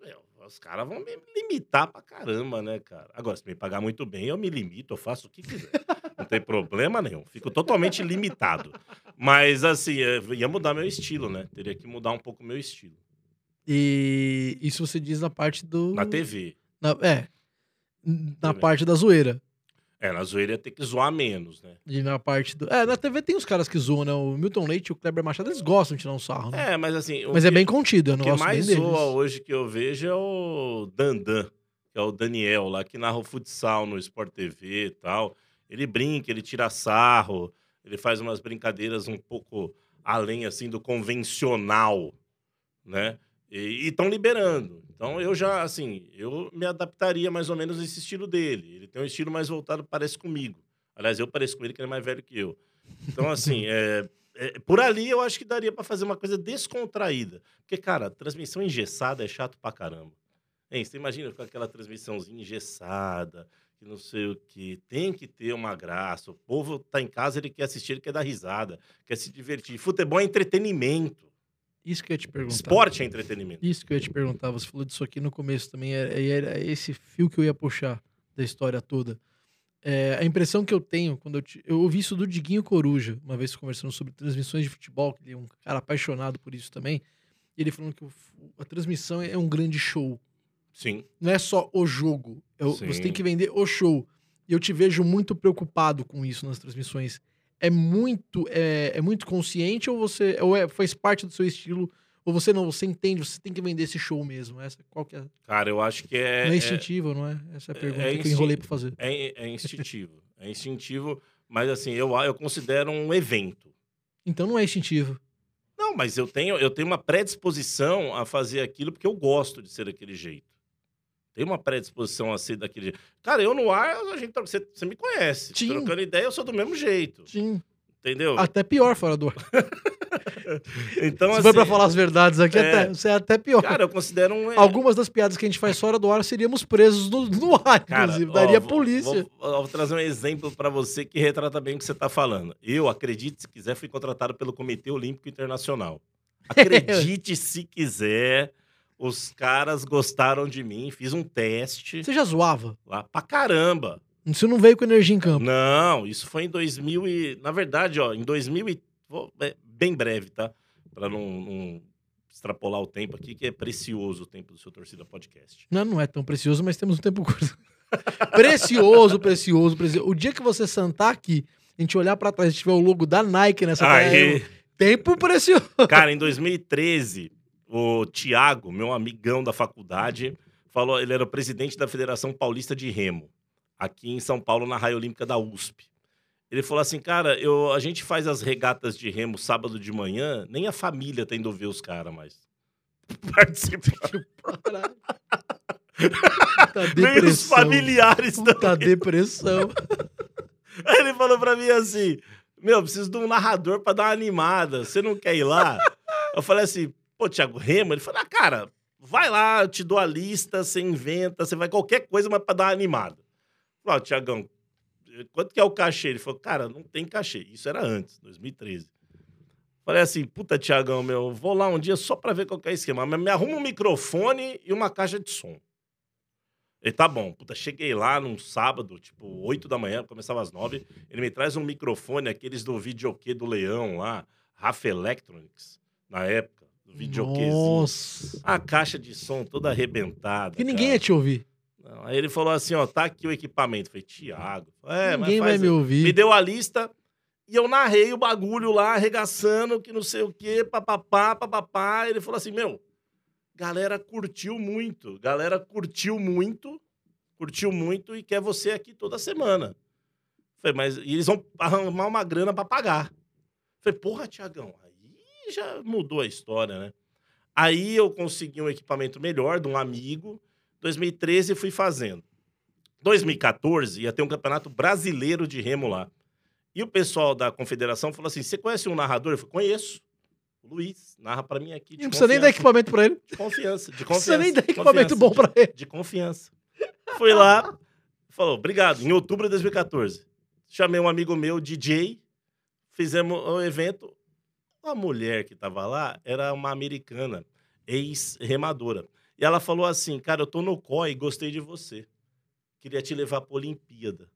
Meu, os caras vão me limitar pra caramba, né, cara? Agora, se me pagar muito bem, eu me limito, eu faço o que quiser. Não tem problema nenhum. Fico totalmente limitado. Mas, assim, é, ia mudar meu estilo, né? Teria que mudar um pouco meu estilo. E isso você diz na parte do. Na TV. na- é. Na TV. parte da zoeira. É, na zoeira ia ter que zoar menos, né? E na parte do. É, na TV tem os caras que zoam, né? O Milton Leite e o Kleber Machado, eles gostam de tirar um sarro, né? É, mas assim. o Mas é que- bem contido, eu O não que gosto mais zoa hoje que eu vejo é o Dandan, que é o Daniel lá, que narra o futsal no Sport TV e tal. Ele brinca, ele tira sarro, ele faz umas brincadeiras um pouco além assim do convencional, né? E estão liberando. Então eu já, assim, eu me adaptaria mais ou menos nesse estilo dele. Ele tem um estilo mais voltado, parece comigo. Aliás, eu pareço com ele, que ele é mais velho que eu. Então, assim, é, é, por ali eu acho que daria para fazer uma coisa descontraída. Porque, cara, transmissão engessada é chato pra caramba. Hein, você imagina com aquela transmissãozinha engessada, que não sei o que. Tem que ter uma graça. O povo tá em casa, ele quer assistir, ele quer dar risada, quer se divertir. Futebol é entretenimento. Isso que eu ia te perguntar. Esporte é entretenimento. Isso que eu ia te perguntar. Você falou disso aqui no começo também. Era, era esse fio que eu ia puxar da história toda. É, a impressão que eu tenho quando eu, te, eu ouvi isso do Diguinho Coruja, uma vez conversando sobre transmissões de futebol, que ele é um cara apaixonado por isso também. E ele falando que a transmissão é um grande show. Sim. Não é só o jogo. É o- você tem que vender o show. E eu te vejo muito preocupado com isso nas transmissões. É muito, é, é muito consciente ou você ou é, faz parte do seu estilo ou você não, você entende, você tem que vender esse show mesmo. Essa qual que é? Cara, eu acho que é. não é é- instintivo, não é? Essa é a é pergunta que eu enrolei pra fazer. É, é instintivo. é instintivo, mas assim, eu, eu considero um evento. Então não é instintivo. Não, mas eu tenho, eu tenho uma predisposição a fazer aquilo porque eu gosto de ser daquele jeito. Tenho uma predisposição a ser daquele jeito. Cara, eu no ar, a gente, você, você me conhece. Sim. Trocando ideia, eu sou do mesmo jeito. Sim. Entendeu? Até pior fora do ar. Então, Se assim, for pra falar as verdades aqui, é. até, você é até pior. cara, eu considero um. Algumas das piadas que a gente faz fora do ar seríamos presos no, no ar, Cara, inclusive. ó, Daria vou- polícia. Vou, vou trazer um exemplo pra você que retrata bem o que você tá falando. Eu, acredite se quiser, fui contratado pelo Comitê Olímpico Internacional. Acredite se quiser, os caras gostaram de mim, fiz um teste Você já zoava? lá pra caramba. Você não veio com energia em campo. Não, isso foi em 2000 e... Na verdade, ó, em 2000 e... vou- é bem breve, tá? Pra não, não extrapolar o tempo aqui, que é precioso o tempo do seu Torcida Podcast. Não, não é tão precioso, mas temos um tempo curto. precioso, precioso, precioso. O dia que você sentar aqui, a gente olhar pra trás e tiver o logo da Nike nessa Aí... tempo precioso. Cara, em 2013, o Tiago, meu amigão da faculdade, falou, ele era o presidente da Federação Paulista de Remo, aqui em São Paulo, na Raia Olímpica da USP. Ele falou assim, cara, eu, a gente faz as regatas de remo sábado de manhã, nem a família tá indo ver os caras mais. Caralho. Puta Nem os depressão. familiares Puta também. depressão. Aí ele falou pra mim assim: Meu, eu preciso de um narrador pra dar uma animada. Você não quer ir lá? Eu falei assim: Pô, Thiago Remo? Ele falou: Ah, cara, vai lá, eu te dou a lista, você inventa, você vai qualquer coisa, mas pra dar uma animada. Falei: Ó, Tiagão, quanto que é o cachê? Ele falou: Cara, não tem cachê. Isso era antes, 2013. Falei assim, puta, Tiagão, meu, vou lá um dia só pra ver qual é o esquema. Mas me arruma um microfone e uma caixa de som. Ele, tá bom. Puta, cheguei lá num sábado, tipo, 8 da manhã, começava às 9. Ele me traz um microfone, aqueles do videokê do Leão lá, Rafa Electronics, na época, videoquezinho. Nossa. A caixa de som toda arrebentada. Que ninguém ia te ouvir. Não, Aí ele falou assim, ó, tá aqui o equipamento. Eu falei, Tiago. É, mas ninguém vai me aí. ouvir. Me deu a lista e eu narrei o bagulho lá, arregaçando, que não sei o quê, papapá, papapá. Ele falou assim, meu, galera curtiu muito. Galera curtiu muito, curtiu muito e quer você aqui toda semana. Falei, mas e eles vão arrumar uma grana pra pagar. Falei, porra, Tiagão, aí já mudou a história, né? Aí eu consegui um equipamento melhor de um amigo. 2013 fui fazendo. 2014 ia ter um campeonato brasileiro de remo lá. E o pessoal da confederação falou assim: Você conhece um narrador? Eu falei: Conheço. O Luiz, narra pra mim aqui. Não precisa nem dar equipamento pra ele. De confiança, de Não confiança. precisa nem dar equipamento bom pra ele. De confiança. Fui lá, falou, obrigado. Em outubro de 2014. Chamei um amigo meu, DJ, fizemos o evento. A mulher que tava lá era uma americana, ex-remadora. E ela falou assim, cara, eu tô no COI, gostei de você. Queria te levar pra Olimpíada.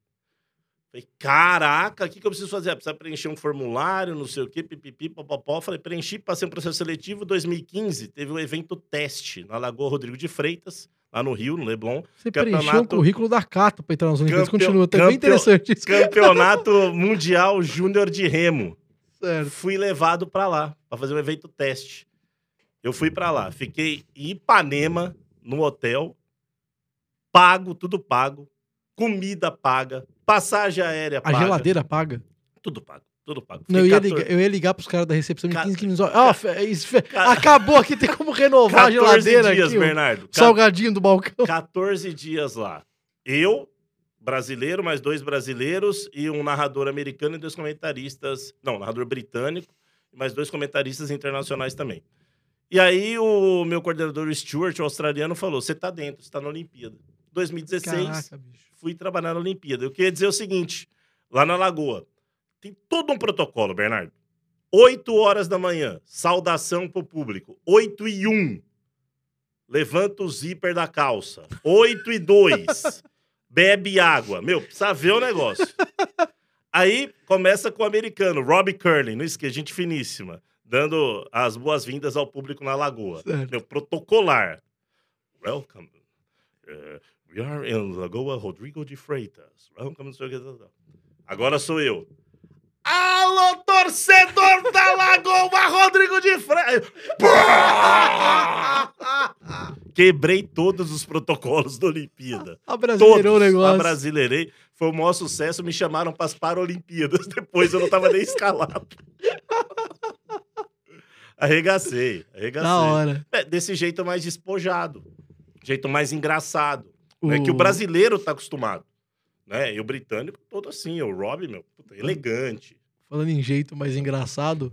Falei, caraca, o que, que eu preciso fazer? Ah, Precisa preencher um formulário, não sei o quê, pipipi, popopó. Falei, preenchi, passei um processo seletivo. 2015, teve um evento teste na Lagoa Rodrigo de Freitas, lá no Rio, no Leblon. Você Campeonato- preencheu o currículo da Cata pra entrar nas Olimpíadas. Campeão- Continua, tá bem campeão- interessante isso. Campeonato Mundial Júnior de Remo. Certo. Fui levado pra lá, pra fazer um evento teste. Eu fui pra lá, fiquei em Ipanema, no hotel, pago, tudo pago, comida paga, passagem aérea A paga. geladeira paga. Tudo pago. Tudo pago. Não, eu, ia 14 ligar, eu ia ligar pros caras da recepção Ca- 15, 15 horas. Ah, Ca- acabou aqui, tem como renovar a 14 geladeira dias, aqui. o Bernardo. Salgadinho do balcão. 14 dias lá. Eu, brasileiro, mais dois brasileiros e um narrador americano e dois comentaristas. Não, narrador britânico, e mais dois comentaristas internacionais também. E aí o meu coordenador Stuart, o australiano, falou: você tá dentro, você tá na Olimpíada. 2016, Caraca, fui trabalhar na Olimpíada. Eu queria dizer o seguinte: lá na Lagoa, tem todo um protocolo, Bernardo. 8 horas da manhã, saudação pro público. 8 e 1. Levanta o zíper da calça. 8 e 2. Bebe água. Meu, precisa ver o negócio. Aí começa com o americano, Robbie Curley, não esqueça, gente finíssima, dando as boas-vindas ao público na Lagoa. Certo. Meu, protocolar. Welcome. Uh, we are in Lagoa Rodrigo de Freitas. Welcome. Agora sou eu. Alô, torcedor da Lagoa Rodrigo de Freitas! Quebrei todos os protocolos da Olimpíada. Abrasileirou o Todos. negócio. Abrasileirei. Foi o maior sucesso. Me chamaram para as Paralimpíadas. Depois eu não tava nem escalado. Arregacei. Arregacei. Da hora. É, desse jeito mais despojado. Jeito mais engraçado. É O- que o brasileiro tá acostumado. Né? E o britânico todo assim. O Rob, meu, puta, elegante. Falando em jeito mais engraçado,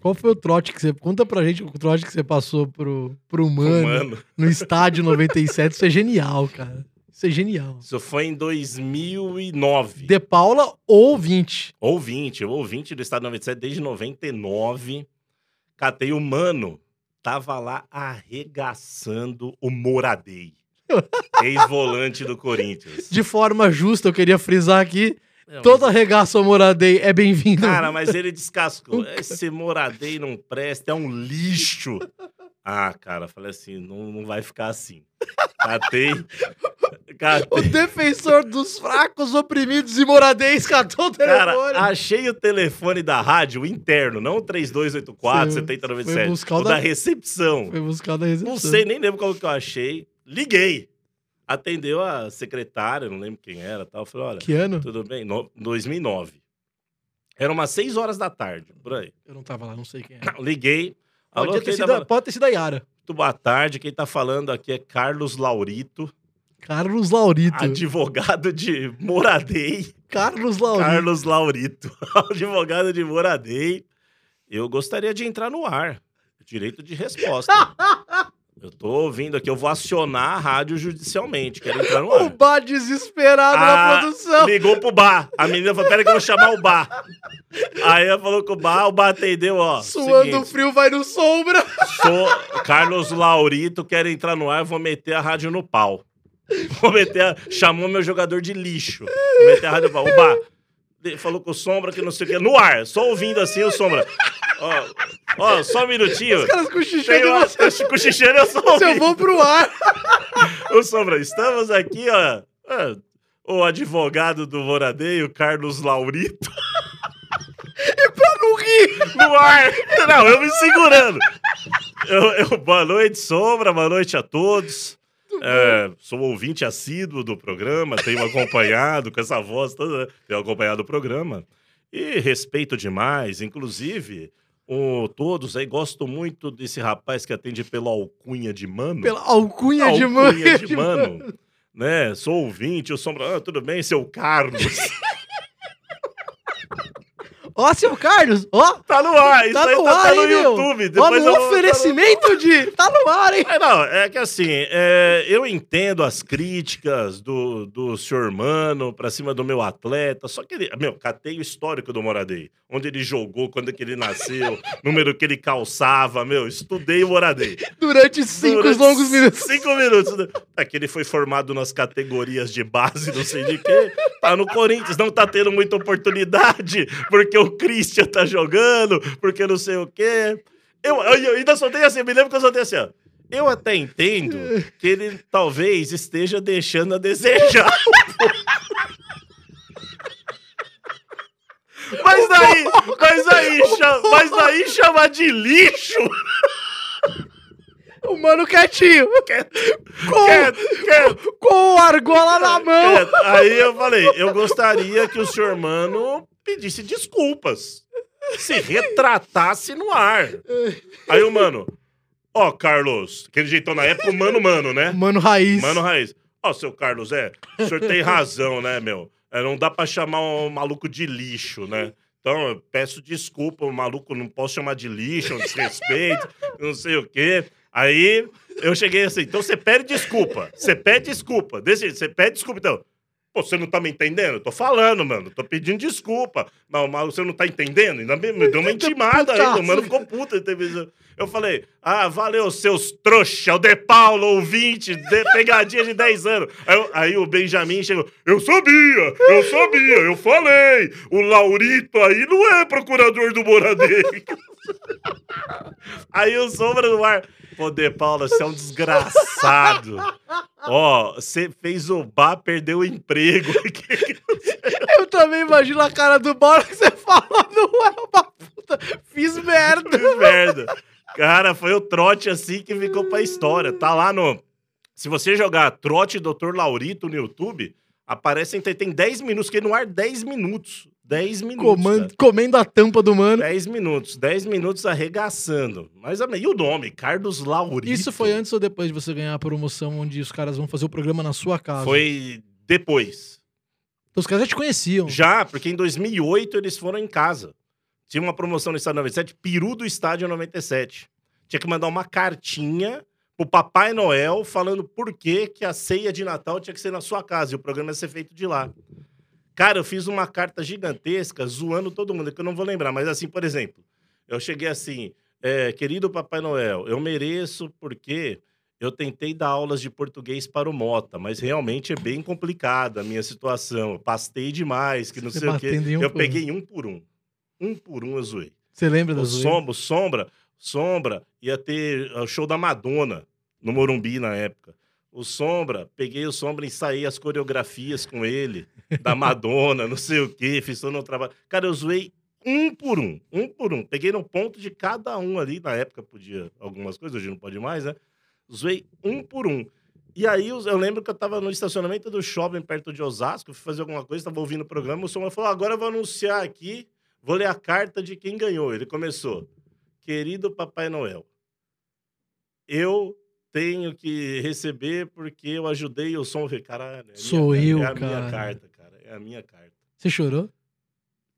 qual foi o trote que você. Conta pra gente o trote que você passou pro, pro humano, Mano, no estádio 97. Isso é genial, cara. Isso é genial. isso foi em 2009. De Paula ou 20. Ouvinte, eu ouvinte do Estado 97 desde 99. Catei o mano. Tava lá arregaçando o Moradei. Ex-volante do Corinthians. De forma justa, eu queria frisar aqui. Não, Toda arregaça ao Moradei é bem-vindo. Cara, mas ele descascou. Esse Moradei não presta, é um lixo. Ah, cara, falei assim, não, não vai ficar assim. Catei. O Catei. defensor dos fracos, oprimidos e moradês catou o telefone. Cara, achei o telefone da rádio interno, não o 3284 Foi- 7097. foi buscar o o da, da- recepção. Foi buscar da recepção. Não sei, nem lembro qual que eu achei. Liguei. Atendeu a secretária, não lembro quem era tal. Falei, olha, Que ano? tudo bem? No, 2009. Era umas 6 horas da tarde, por aí. Eu não tava lá, não sei quem é. Liguei. Alô, Pode ter, quem sido, tá falando? pode ter sido a Yara. Muito boa tarde. Quem tá falando aqui é Carlos Laurito, Carlos Laurito. advogado de Moradei. Carlos Laurito. Carlos Laurito, advogado de Moradei. Eu gostaria de entrar no ar. Direito de resposta. Eu tô ouvindo aqui, eu vou acionar a rádio judicialmente. Quero entrar no O ar. Bar desesperado na Ah, produção. Ligou pro bar. A menina falou: pera que eu vou chamar o bar. Aí ela falou que o bar, o bar atendeu, ó. Suando seguinte, frio, vai no sombra. Sou Carlos Laurito, quero entrar no ar, vou meter a rádio no pau. Vou meter a... Chamou meu jogador de lixo. Vou meter a rádio no pau. O bar falou com o Sombra que não sei o que. No ar, só ouvindo assim o Sombra. Ó, ó só um minutinho. Os caras de uma... você. Xixeira eu só Se eu vou pro ar. Ô, Sombra, estamos aqui, ó. O advogado do Moradeio, Carlos Laurito. pra não rir. no ar. Não, eu me segurando. Eu, eu- boa noite, Sombra. Boa noite a todos. É, sou ouvinte assíduo do programa, tenho acompanhado com essa voz toda, tenho acompanhado o programa. E respeito demais, inclusive, o, todos aí, gosto muito desse rapaz que atende pela alcunha de mano. Pela alcunha, de mãe. alcunha de mano. Né? Sou ouvinte, o Sombra. Ah, tudo bem, seu Carlos. Ó, seu Carlos. Ó. Tá no ar, isso Tá aí no tá, ar, tá no hein, meu? YouTube. Ó, no vou- oferecimento de. Tá no ar, hein? É, não, é que assim, é, eu entendo as críticas do, do senhor Mano pra cima do meu atleta, só que ele, meu, catei o histórico do Moradei, onde ele jogou, quando que ele nasceu, número que ele calçava, meu, estudei o Moradei. Durante cinco Durante longos minutos. Cinco minutos. né? É que ele foi formado nas categorias de base, não sei de quê. Tá no Corinthians, não tá tendo muita oportunidade, porque o Christian tá jogando, porque não sei o quê. Eu, eu, eu ainda soltei assim, me lembro que eu soltei assim, ó. Eu até entendo que ele talvez esteja deixando a desejar. Mas daí, mas aí, cha- mas daí chamar de lixo. O mano quietinho. Quieto, Com, quieto, quieto. com o argola na mão. Aí eu falei, eu gostaria que o senhor Mano pedisse desculpas. se retratasse no ar. Aí o mano, ó, Carlos, aquele jeitão na época, o mano, mano, né? Mano Raiz. Mano Raiz. Ó, seu Carlos, é, o senhor tem razão, né, meu? É, não dá pra chamar um maluco de lixo, né? Então, eu peço desculpa, o maluco não posso chamar de lixo, um desrespeito, não sei o quê. Aí eu cheguei assim, então você pede desculpa. Você pede desculpa. Desse jeito, você pede desculpa, então. Pô, você não tá me entendendo? Eu tô falando, mano. Tô pedindo desculpa. Mas, mas você não tá entendendo? Ainda me, me deu uma intimada. O mano ficou teve- Eu falei, ah, valeu, seus trouxa, o De Paulo, ouvinte, de pegadinha de 10 anos. Aí, eu- aí o Benjamin chegou, eu sabia, eu sabia, eu falei. O Laurito aí não é procurador do Moradeiro. Aí o Sombra do Ar, pô, De Paulo, você é um desgraçado. Ó, você fez o bar, perdeu o emprego. Eu também imagino a cara do Bora que você fala, não é uma puta. Fiz merda. Que merda. Cara, foi o trote assim que ficou pra história. Tá lá no. Se você jogar trote Dr. Laurito no YouTube, aparecem, tem, tem 10 minutos, fiquei no ar 10 minutos. 10 minutos. Comando- cara. comendo a tampa do mano. 10 minutos, 10 minutos arregaçando. Mas e o nome? Carlos Laurito. Isso foi antes ou depois de você ganhar a promoção onde os caras vão fazer o programa na sua casa? Foi depois. Então os caras já te conheciam. Já, porque em 2008 eles foram em casa. Tinha uma promoção no Estádio 97, peru do Estádio 97. Tinha que mandar uma cartinha pro Papai Noel falando por que, que a ceia de Natal tinha que ser na sua casa e o programa ia ser feito de lá. Cara, eu fiz uma carta gigantesca zoando todo mundo, que eu não vou lembrar, mas assim, por exemplo, eu cheguei assim, é, querido Papai Noel, eu mereço porque eu tentei dar aulas de português para o Mota, mas realmente é bem complicada a minha situação. Eu pastei demais, que não Você sei o quê. um eu peguei um por um. Um por um eu zoei. Você lembra da O zoeira? Sombra, Sombra, Sombra ia ter o show da Madonna no Morumbi na época. O Sombra, peguei o Sombra, ensaiei as coreografias com ele, da Madonna, não sei o quê, fiz todo o trabalho. Cara, eu zoei um por um, um por um. Peguei no ponto de cada um ali, na época podia algumas coisas, hoje não pode mais, né? Zoei um por um. E aí eu eu lembro que eu tava no estacionamento do shopping perto de Osasco, fui fazer alguma coisa, tava ouvindo o programa, o Sombra falou, agora eu vou anunciar aqui, vou ler a carta de quem ganhou. Ele começou, querido Papai Noel, eu tenho que receber porque eu ajudei o som. Caralho, é a minha Sou carta, eu, é a minha cara. carta, cara, é a minha carta. Você chorou?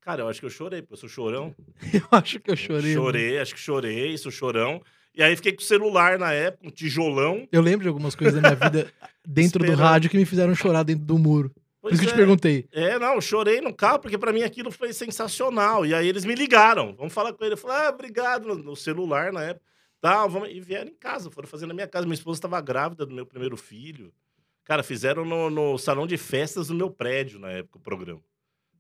Cara, eu acho que eu chorei, porque eu sou chorão. Eu acho que eu chorei. mano. Chorei, acho que chorei, sou chorão. E aí fiquei com o celular na época, um tijolão. Eu lembro de algumas coisas da minha vida dentro do rádio que me fizeram chorar dentro do muro. Por Pois isso que eu te é. perguntei. É, não, eu chorei no carro, porque pra mim aquilo foi sensacional. E aí eles me ligaram. Vamos falar com ele. Eu falei, ah, obrigado, no celular na época. Tá, vamos... E vieram em casa, foram fazer na minha casa. Minha esposa estava grávida do meu primeiro filho. Cara, fizeram no, no salão de festas do meu prédio na época o programa.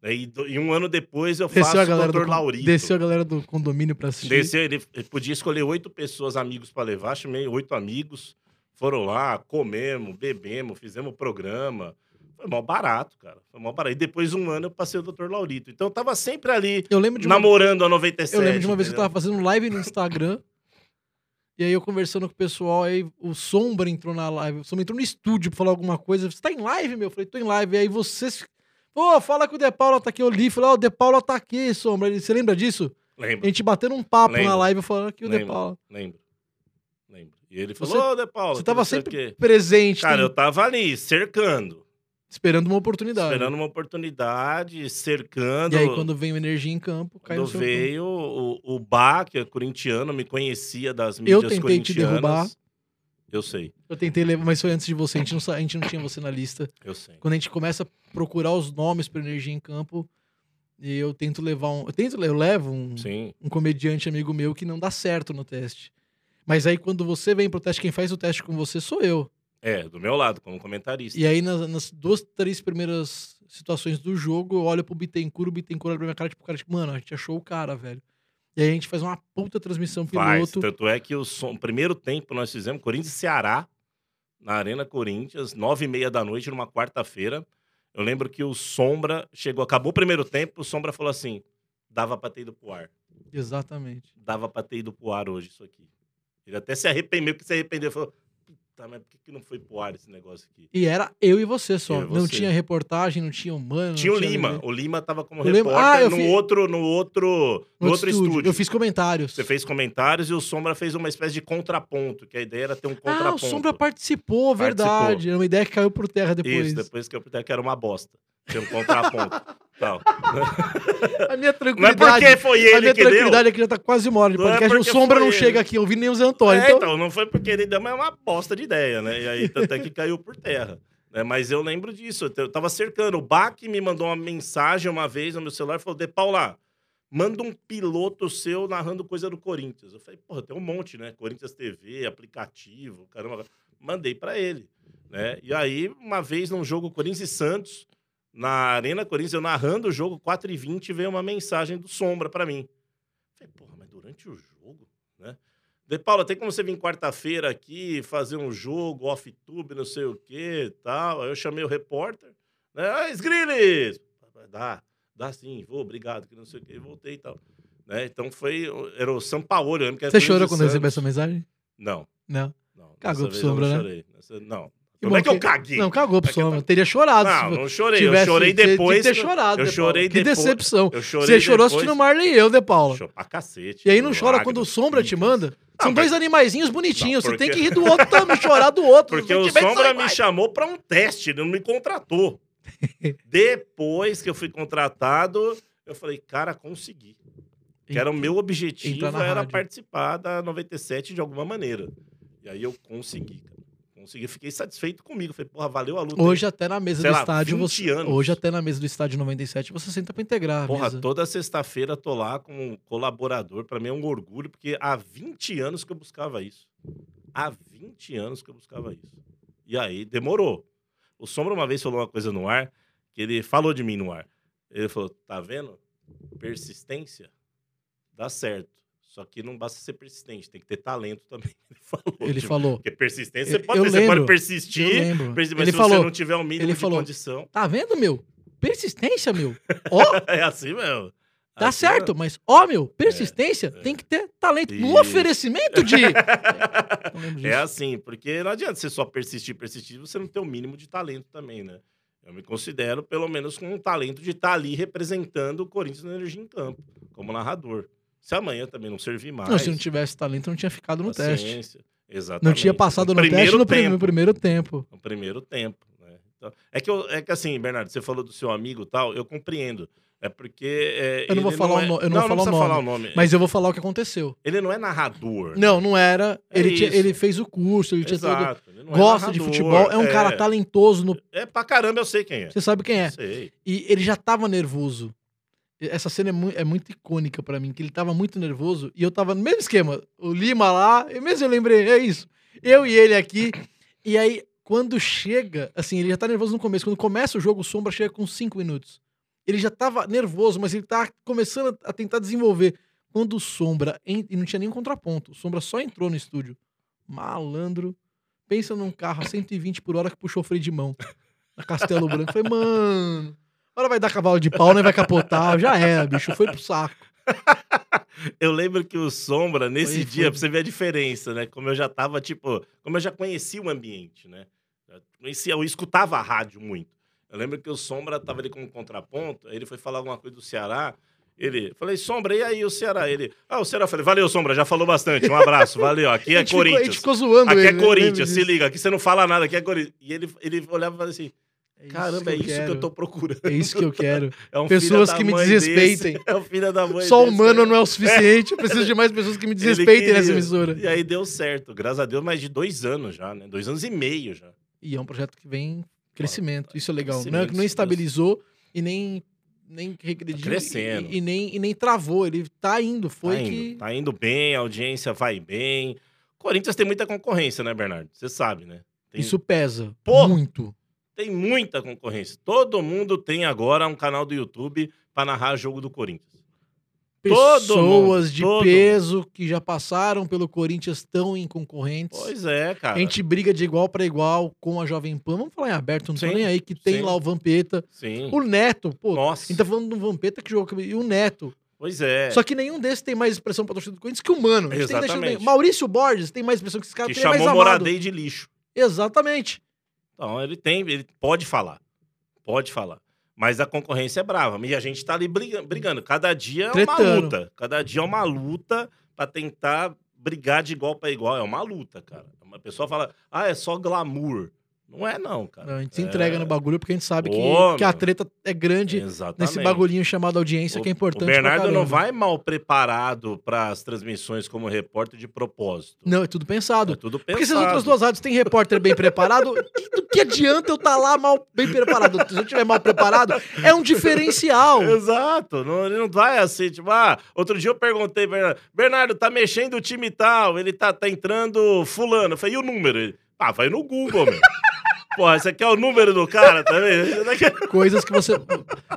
E, do- e um ano depois eu faço Desceu o Dr. do, Laurito. desceu a galera do condomínio pra assistir. Desceu, ele, ele podia escolher oito pessoas, amigos pra levar. Chamei oito amigos. Foram lá, comemos, bebemos, fizemos o programa. Foi mó barato, cara. Foi mó barato. E depois de um ano eu passei o Dr. Laurito. Então eu tava sempre ali, Eu lembro de uma, namorando a 97. eu lembro de uma vez que eu tava fazendo live no Instagram. E aí eu conversando com o pessoal, aí o Sombra entrou na live. O Sombra entrou no estúdio pra falar alguma coisa. Você tá em live, meu? Eu falei, tô em live. E aí vocês. Pô, fala que o De Paula tá aqui. Eu li, falei, ó, o De Paula tá aqui, Sombra. Ele- Você lembra disso? A Lembro, gente batendo um papo na Lembro. live falando que o De Lembro. Paula. lembro. Lembro. E ele falou, ô, De Paula. Você tava sempre presente, Cara, tem- eu tava ali, cercando. Esperando uma oportunidade. Esperando uma oportunidade, cercando. E aí, quando vem o energia em campo, cai no Quando seu veio o, o Bá, que é corintiano, me conhecia das Eu mídias tentei te derrubar. Eu sei, Eu tentei levar, mas foi antes de você. A gente não, a gente não tinha você na lista. eu sei. Quando a gente começa a procurar os nomes para energia em campo, e eu tento levar um. Eu tento, eu levo um, Sim, um comediante amigo meu que não dá certo no teste. Mas aí, quando você vem pro teste, quem faz o teste com você sou eu. É, do meu lado, como comentarista. E aí, nas, nas duas, três primeiras situações do jogo, eu olho pro Bittencourt, o Bittencourt olha pra minha cara, tipo, cara, tipo, mano, a gente achou o cara, velho. E aí a gente faz uma puta transmissão Faz, piloto. tanto é que o, som- primeiro tempo nós fizemos Corinthians e Ceará, na Arena Corinthians, nove e meia da noite, numa quarta-feira. Eu lembro que o Sombra chegou, acabou o primeiro tempo, o Sombra falou assim, dava pra ter ido pro ar. Exatamente. Dava pra ter ido pro ar hoje isso aqui. Ele até se arrependeu, que se arrependeu, falou, puta, mas por que, que não foi pro ar esse negócio aqui? E era eu e você só. Eu Não você. tinha reportagem, não tinha humano. Tinha o não Lima. ninguém. O Lima tava como O repórter Ah, no, fi- outro, no outro. No, outro estúdio. Eu fiz comentários. Você fez comentários e o Sombra fez uma espécie de contraponto, que a ideia era ter um contraponto. Ah, o Sombra participou, verdade. Era uma ideia que caiu por terra depois. Isso, depois que eu puder, que era uma bosta. Ter um contraponto. Tal. A minha Não é tranquilidade. porque foi a ele minha que deu. tranquilidade é que já tá quase uma hora de Não é o porque Sombra não ele. chega aqui ouvindo nem o Zé Antônio. É, então, então, não foi porque ele deu, mas é uma bosta de ideia, né? E aí, tanto é que caiu por terra. né? Mas eu lembro disso, eu tava cercando. O Bach me mandou uma mensagem uma vez no meu celular e falou: De Paula, manda um piloto seu narrando coisa do Corinthians. Eu falei, porra, tem um monte, né? Corinthians TV, aplicativo, caramba. Mandei pra ele. Né? E aí, uma vez num jogo Corinthians e Santos, na Arena Corinthians, eu narrando o jogo 4h20, veio uma mensagem do Sombra pra mim. Falei, porra, mas durante o jogo, né? De Paula, tem como você vir quarta-feira aqui fazer um jogo off-tube, não sei o que tal? Aí eu chamei o repórter, né? Ah, Sgrilles! Dá, dá sim, vou, obrigado, que não sei o que, voltei e tal. Né? Então foi, era o São Paulo, Você chorou quando recebeu essa mensagem? Não, Não. não. Cagou pro Sombra, não né? chorei. Nessa- Não. Que Como é que eu que- caguei? Não, cagou pro É que eu Teria chorado. Não, não chorei. tivesse- eu chorei que depois. ter que eu- chorado, eu chorei. Que depois. decepção. Eu chorei Você chorou depois. assistindo Marley e eu, De Paula. Chorou pra cacete. E aí não chora quando o Sombra te manda? São Não, dois mas- animaizinhos bonitinhos. Não, Você tem porque- que rir do outro também, chorar do outro. Porque o Sombra me chamou pra um teste, ele não me contratou. Depois que eu fui contratado, eu falei, cara, consegui. Que era o meu objetivo, era rádio. participar da 97 de alguma maneira. E aí eu consegui. Consegui, fiquei satisfeito comigo. Falei, porra, valeu a luta. Hoje até na mesa Sei do lá, estádio 20 você. anos. Hoje até na mesa do estádio 97 você senta pra integrar Porra, toda sexta-feira tô lá como colaborador. Pra mim é um orgulho, porque há 20 anos que eu buscava isso. Há 20 anos que eu buscava isso. E aí, demorou. O Sombra uma vez falou uma coisa no ar, que ele falou de mim no ar. Ele falou, tá vendo? Persistência dá certo. Só que não basta ser persistente, tem que ter talento também. Ele falou. Ele tipo, falou. Porque persistência você pode eu ter, você lembro, pode persistir, Eu lembro. persi- mas Ele se falou. você não tiver o mínimo ele de falou. condição. Tá vendo, meu? Persistência, meu. Ó, É assim mesmo. tá Assim certo, mas ó, meu, persistência tem que ter talento. No Isso. oferecimento de. Disso. É assim, porque não adianta você só persistir, persistir, você não ter o mínimo de talento também, né? Eu me considero, pelo menos, com um talento de estar ali representando o Corinthians na Energia em Campo, como narrador. Se amanhã também não servir mais. Não, se não tivesse talento, não tinha ficado no teste. Exatamente. Não tinha passado no, primeiro teste no, tempo. prim- no primeiro tempo. No primeiro tempo. Né? Então, é, que eu- é que assim, Bernardo, você falou do seu amigo e tal, eu compreendo. É porque. é, Eu não vou falar o é- no- eu não vou falar o precisa nome, falar o nome. Mas eu vou falar o que aconteceu. Ele não é narrador. Não, não era. É Ele, tinha- ele fez o curso, ele tinha todo. Exato. ele não é Gosta de narrador, futebol, é um cara talentoso. No... É pra caramba, eu sei quem é. Você sabe quem é. Sei. E ele já tava nervoso. Essa cena é, mui- é muito icônica pra mim, que ele tava muito nervoso e eu tava no mesmo esquema. O Lima lá, eu mesmo eu lembrei, é isso. Eu e ele aqui. E aí, quando chega, assim, ele já tá nervoso no começo. Quando começa o jogo, o Sombra chega com 5 minutos. Ele já tava nervoso, mas ele tá começando a tentar desenvolver. Quando o Sombra, e não tinha nem contraponto, o Sombra só entrou no estúdio. Malandro. Pensa num carro a 120 por hora que puxou freio de mão. Na Castelo Branco. Falei, mano. Agora vai dar cavalo de pau, né? Vai capotar. Já era, bicho. Foi pro saco. Eu lembro que o Sombra, nesse Foi- dia, foi- pra você ver a diferença, né? Como eu já tava, tipo, como eu já conhecia o ambiente, né? Eu conhecia, eu escutava a rádio muito. Eu lembro que o Sombra tava ali com um contraponto, aí ele foi falar alguma coisa do Ceará. Ele, falei, Sombra, e aí o Ceará? Ele, ah, o Ceará, eu falei, valeu, Sombra, já falou bastante, um abraço, valeu, aqui é gente ficou- a gente Corinthians. ficou zoando Aqui ele, é? Corinthians, se liga, aqui você não fala nada, aqui é Corinthians. E ele, ele olhava e falava assim, É caramba, é isso que eu quero. tô procurando. É isso que eu quero. É um Pessoas que me desrespeitem. desse, É o filho da mãe Só desse, humano né? não é o suficiente. Eu preciso de mais pessoas que me desrespeitem nessa emissora. E aí deu certo, graças a Deus, mais de dois anos já, né? Dois anos e meio já. E é um projeto que vem em crescimento. Isso é legal. Não, é- não estabilizou e nem, nem regrediu. Tá crescendo. E, e nem, e nem travou. Ele tá indo. Foi tá, que. indo, tá indo bem, a audiência vai bem. Corinthians tem muita concorrência, né, Bernardo? Você sabe, né? Tem, Isso pesa. Pô! Muito. Tem muita concorrência. Todo mundo tem agora um canal do YouTube pra narrar jogo do Corinthians. Pessoas mundo, de peso que já passaram pelo Corinthians estão em concorrentes. Pois é, cara. A gente briga de igual para igual com a Jovem Pan. Vamos falar em aberto, não tô Sim, nem aí, que tem sim. lá o Vampeta. Sim. O Neto, pô. Nossa. A gente tá falando do Vampeta que jogou. E o Neto. Pois é. Só que nenhum desses tem mais expressão pra torcida do Corinthians que o Mano. Tem que Exatamente. bem- Maurício Borges tem mais expressão que esse cara, que porque ele é mais chamou amado. Moradei de lixo. Exatamente. Então ele tem, ele pode falar. Pode falar. Mas a concorrência é brava. E a gente tá ali briga- brigando. Cada dia é uma Tretando. luta. Cada dia é uma luta pra tentar brigar de igual pra igual. É uma luta, cara. Uma pessoa fala, ah, é só glamour. Não é, não, cara. A gente se É, entrega no bagulho porque a gente sabe que, Ô, que a meu. treta é grande Exatamente. nesse bagulhinho chamado audiência que é importante. O Bernardo não vai mal preparado para as transmissões como repórter de propósito. Não, é tudo pensado. É tudo pensado. Porque se as outras duas rádios têm repórter bem preparado, do que adianta eu estar lá mal bem preparado? Se eu estiver mal preparado, é um diferencial. Exato, não, ele não vai assim, tipo, ah, outro dia eu perguntei, Bernardo, Bernardo, tá mexendo o time tal, ele tá, tá entrando fulano. Eu falei, e o número? Ele, ah, vai no Google, meu. Porra, esse aqui é o número do cara também? É- Coisas que você.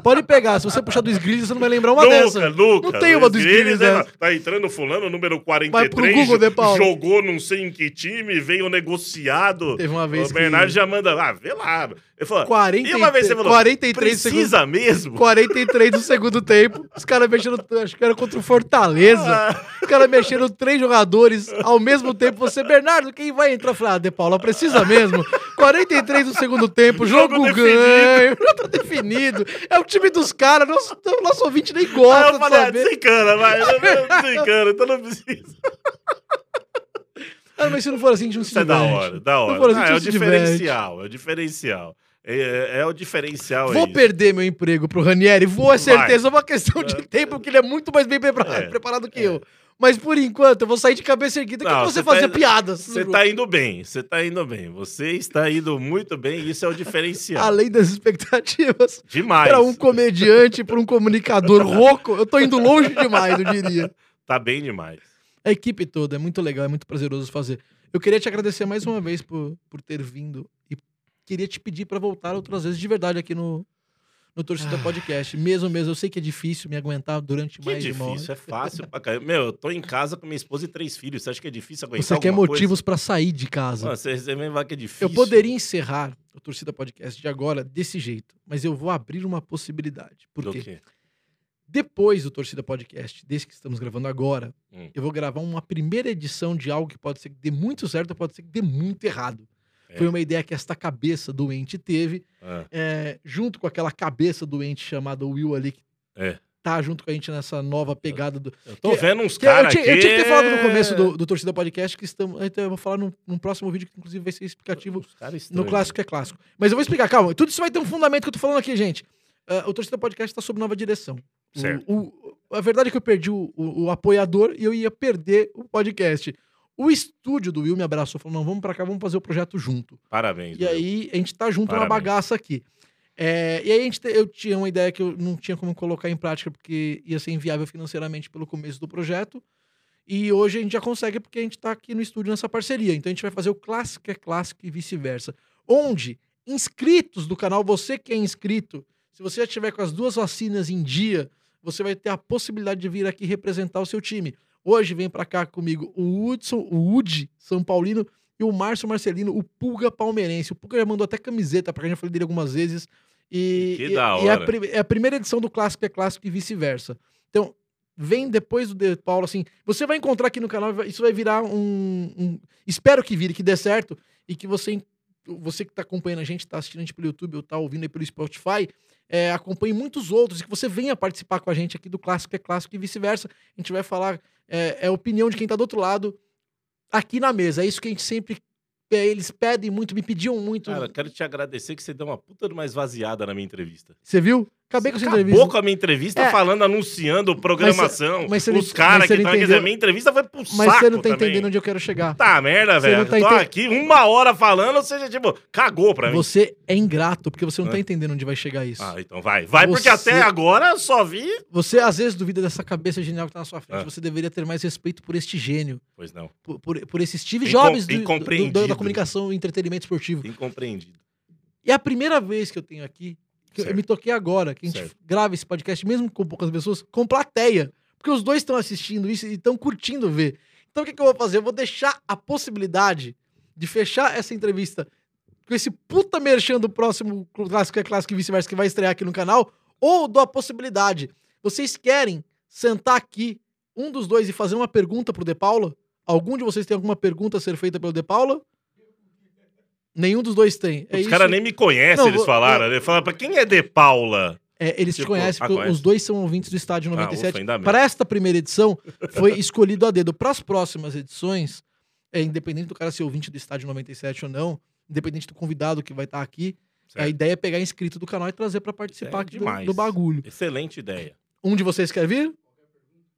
Pode pegar, se você puxar do Sgrills, você não vai lembrar uma Nunca, dessa. nunca. Não tem uma do Ele, Sgrills né, dessa. Tá entrando fulano, número Vai 43, pro Google, De Paulo. jogou não sei em que time, veio negociado. Teve uma vez o Bernardo que. já manda, ah, vê lá. Ele falou, 40, e uma vez você falou, 43 segundos. precisa mesmo? 43 do segundo tempo. Os caras mexendo. Acho que era contra o Fortaleza. Ah, Os caras mexendo três jogadores ao mesmo tempo. Você, Bernardo, quem vai entrar? Eu falei, ah, De Paula, precisa mesmo. 43 do segundo tempo, jogo, Jogo ganho. Já tá definido. É o time dos caras. Nosso, nosso ouvinte nem Aí gosta eu de falei, ah, saber. desencana, vai. Desencana, então não precisa. Ah, mas se não for assim, a gente não se Isso é da diverte. hora, da hora. assim, Ah, é o diverte. diferencial, é o diferencial. É, é- é o diferencial. Vou é perder meu emprego pro Ranieri, vou, é certeza. É uma questão de É. tempo, porque ele é muito mais bem prepara- É, preparado que eu. Mas por enquanto, eu vou sair de cabeça erguida que Não, você você fazer tá- piadas. Você tá indo bem, você tá indo bem. Você está indo muito bem, isso é o diferencial. Além das expectativas, Demais. para um comediante, para um comunicador rouco, eu tô indo longe demais, eu diria. Tá bem demais. A equipe toda, é muito legal, é muito prazeroso fazer. Eu queria te agradecer mais uma vez por, por ter vindo e queria te pedir para voltar outras vezes de verdade aqui no, no Torcida Podcast. Mesmo, mesmo, eu sei que é difícil me aguentar durante Que mais de uma hora. difícil, é fácil pra caramba. Meu, eu tô em casa com minha esposa e três filhos. Você acha que é difícil aguentar Você quer alguma motivos para sair de casa. Mano, você, você vai que é difícil. Eu poderia encerrar o Torcida Podcast de agora desse jeito, mas eu vou abrir uma possibilidade. Por Do quê? quê? Depois do Torcida Podcast, desse que estamos gravando agora, Hum. eu vou gravar uma primeira edição de algo que pode ser que dê muito certo ou pode ser que dê muito errado. É. Foi uma ideia que esta cabeça doente teve, Ah, é, junto com aquela cabeça doente chamada Will ali, que É. tá junto com a gente nessa nova pegada do. eu tô Que- vendo uns eu, caras tinha, aqui... eu tinha que ter falado no começo do, do Torcida Podcast que estamos. Então eu vou falar num, num próximo vídeo que, inclusive, vai ser explicativo no clássico que é clássico. Mas eu vou explicar, calma. Tudo isso vai ter um fundamento que eu tô falando aqui, gente. Ah, o Torcida Podcast tá sob nova direção. O- Certo. o- a verdade é que eu perdi o, o- o apoiador e eu ia perder o podcast. O estúdio do Will me abraçou falou: não, vamos pra cá, vamos fazer o projeto junto. Parabéns. E Will. aí a gente tá junto na Parabéns. bagaça aqui. É, e aí a gente te- eu tinha uma ideia que eu não tinha como colocar em prática porque ia ser inviável financeiramente pelo começo do projeto. E hoje a gente já consegue porque a gente tá aqui no estúdio nessa parceria. Então a gente vai fazer o clássico é clássico e vice-versa. Onde inscritos do canal, você que é inscrito, se você já tiver com as duas vacinas em dia, você vai ter a possibilidade de vir aqui representar o seu time. Hoje vem pra cá comigo o Hudson, o Woody São Paulino e o Márcio Marcelino, o Pulga Palmeirense. O Pulga já mandou até camiseta pra gente, eu falei dele algumas vezes. E, Que da e é, a hora. é a primeira edição do Clássico é Clássico e vice-versa. Então, vem depois do De Paulo, assim, você vai encontrar aqui no canal, isso vai virar um, um- Espero que vire, que dê certo, e que você, você que tá acompanhando a gente, tá assistindo a gente pelo YouTube ou tá ouvindo aí pelo Spotify, é, acompanhe muitos outros, e que você venha participar com a gente aqui do Clássico é Clássico e vice-versa. A gente vai falar, é, é a opinião de quem tá do outro lado, aqui na mesa. É isso que a gente sempre. é, eles pedem muito, me pediam muito. Cara, quero te agradecer que você deu uma puta de uma esvaziada na minha entrevista. Você viu? Acabei com essa Acabou entrevista. com a minha entrevista É. falando, anunciando programação. mas não- os caras mas que estão aqui. entendeu- Minha entrevista foi pro Mas saco você não tá também. entendendo onde eu quero chegar. Tá merda, velho. não tá Tô enten- aqui uma hora falando, ou seja, tipo, cagou pra mim. Você é ingrato, porque você não tá É. entendendo onde vai chegar isso. Ah, então vai. Vai, porque Você- até agora eu só vi. Você às vezes duvida dessa cabeça genial que tá na sua frente. Ah. Você deveria ter mais respeito por este gênio. Pois não. Por, por, por esse Steve Incom- Jobs do- do- do- incompreendido. da comunicação e entretenimento esportivo. Incompreendido. E é a primeira vez que eu tenho aqui, que eu me toquei agora, que a gente Certo. grava esse podcast, mesmo com poucas pessoas, com plateia. Porque os dois estão assistindo isso e estão curtindo ver. Então o que, que eu vou fazer? Eu vou deixar a possibilidade de fechar essa entrevista com esse puta merchan do próximo Clássico é Clássico e vice-versa que vai estrear aqui no canal, ou dou a possibilidade. Vocês querem sentar aqui, um dos dois, e fazer uma pergunta pro De Paula? Algum de vocês tem alguma pergunta a ser feita pelo De Paula? Nenhum dos dois tem. É Os caras nem me conhecem, Não, eles vou- falaram. Ele fala, pra quem é De Paula? É, eles te Tipo, conhecem, ah, porque conhece? os dois são ouvintes do Estádio Ah, 97. ufa, ainda bem. Para esta primeira edição, foi escolhido a dedo. Para as próximas edições, é, independente do cara ser ouvinte do Estádio 97 ou não, independente do convidado que vai estar aqui, a Certo. ideia é pegar inscrito do canal e trazer para participar É aqui do, demais. do bagulho. Excelente ideia. Um de vocês quer vir?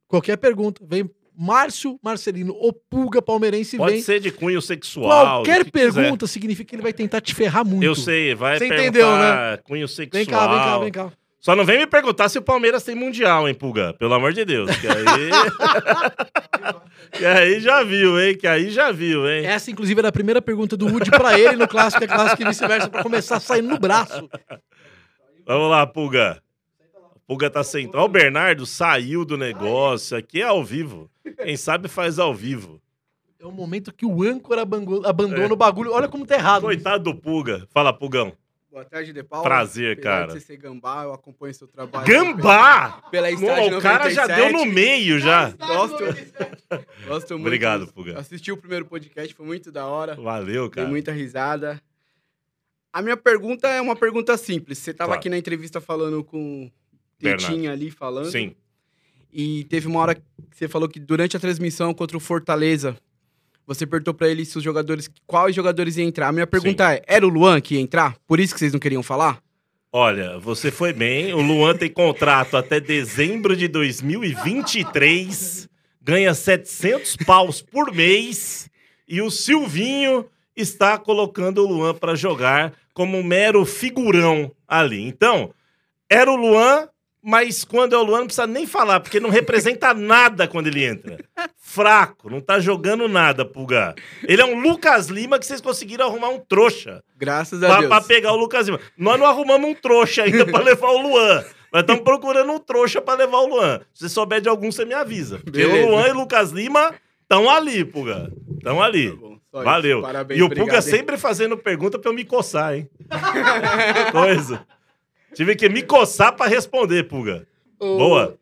Qualquer pergunta. Vem Márcio Marcelino, o Pulga Palmeirense, Pode vem. ser de cunho sexual. Qualquer que quiser. pergunta significa que ele vai tentar te ferrar muito. Eu sei, vai Você entendeu, né? cunho sexual. Vem cá, vem cá, vem cá. Só não vem me perguntar se o Palmeiras tem mundial, hein, Pulga? Pelo amor de Deus. Que aí. que aí já viu, hein? Que aí já viu, hein? Essa, inclusive, era a primeira pergunta do Woody pra ele no clássico, é clássico e vice-versa, pra começar saindo no braço. Vamos lá, Pulga. Pulga tá sentado. Ó, o Bernardo saiu do negócio. Aqui é ao vivo. Quem sabe faz ao vivo. É o momento que o âncora abandona É. o bagulho. Olha como tá errado. Coitado do Pulga. Fala, Pugão. Boa tarde, De Paula. Prazer, Apesar cara. de você ser gambá, eu acompanho seu trabalho. Gambá! Pela Estádio Não, o cara já 97. deu no meio já. Gosto, gosto muito. Obrigado, Pulga. Assisti o primeiro podcast, foi muito da hora. Valeu, Dei cara. muita risada. A minha pergunta é uma pergunta simples. Você tava Claro. aqui na entrevista falando com o. Tetinha ali falando. Sim. E teve uma hora que você falou que durante a transmissão contra o Fortaleza, você perguntou pra ele se os jogadores, quais jogadores iam entrar. A minha pergunta é: era o Luan que ia entrar? Por isso que vocês não queriam falar? Olha, você foi bem. O Luan tem contrato até dezembro de 2023. Ganha 700 paus por mês. E o Silvinho está colocando o Luan para jogar como um mero figurão ali. Então, era o Luan, mas quando é o Luan não precisa nem falar, porque não representa nada quando ele entra. Fraco, não tá jogando nada, Pulgar. Ele é um Lucas Lima que vocês conseguiram arrumar um trouxa. Graças a Pra, Deus. pra pegar o Lucas Lima. Nós não arrumamos um trouxa ainda pra levar o Luan. Nós estamos procurando um trouxa pra levar o Luan. Se você souber de algum, você me avisa. Porque Beleza. o Luan e o Lucas Lima estão ali, Puga. Estão ali. Tá bom, só isso. Valeu. Parabéns, e o obrigado, Puga hein? sempre fazendo pergunta pra eu me coçar, hein? Que Coisa. Tive que me coçar pra responder, Puga. Boa.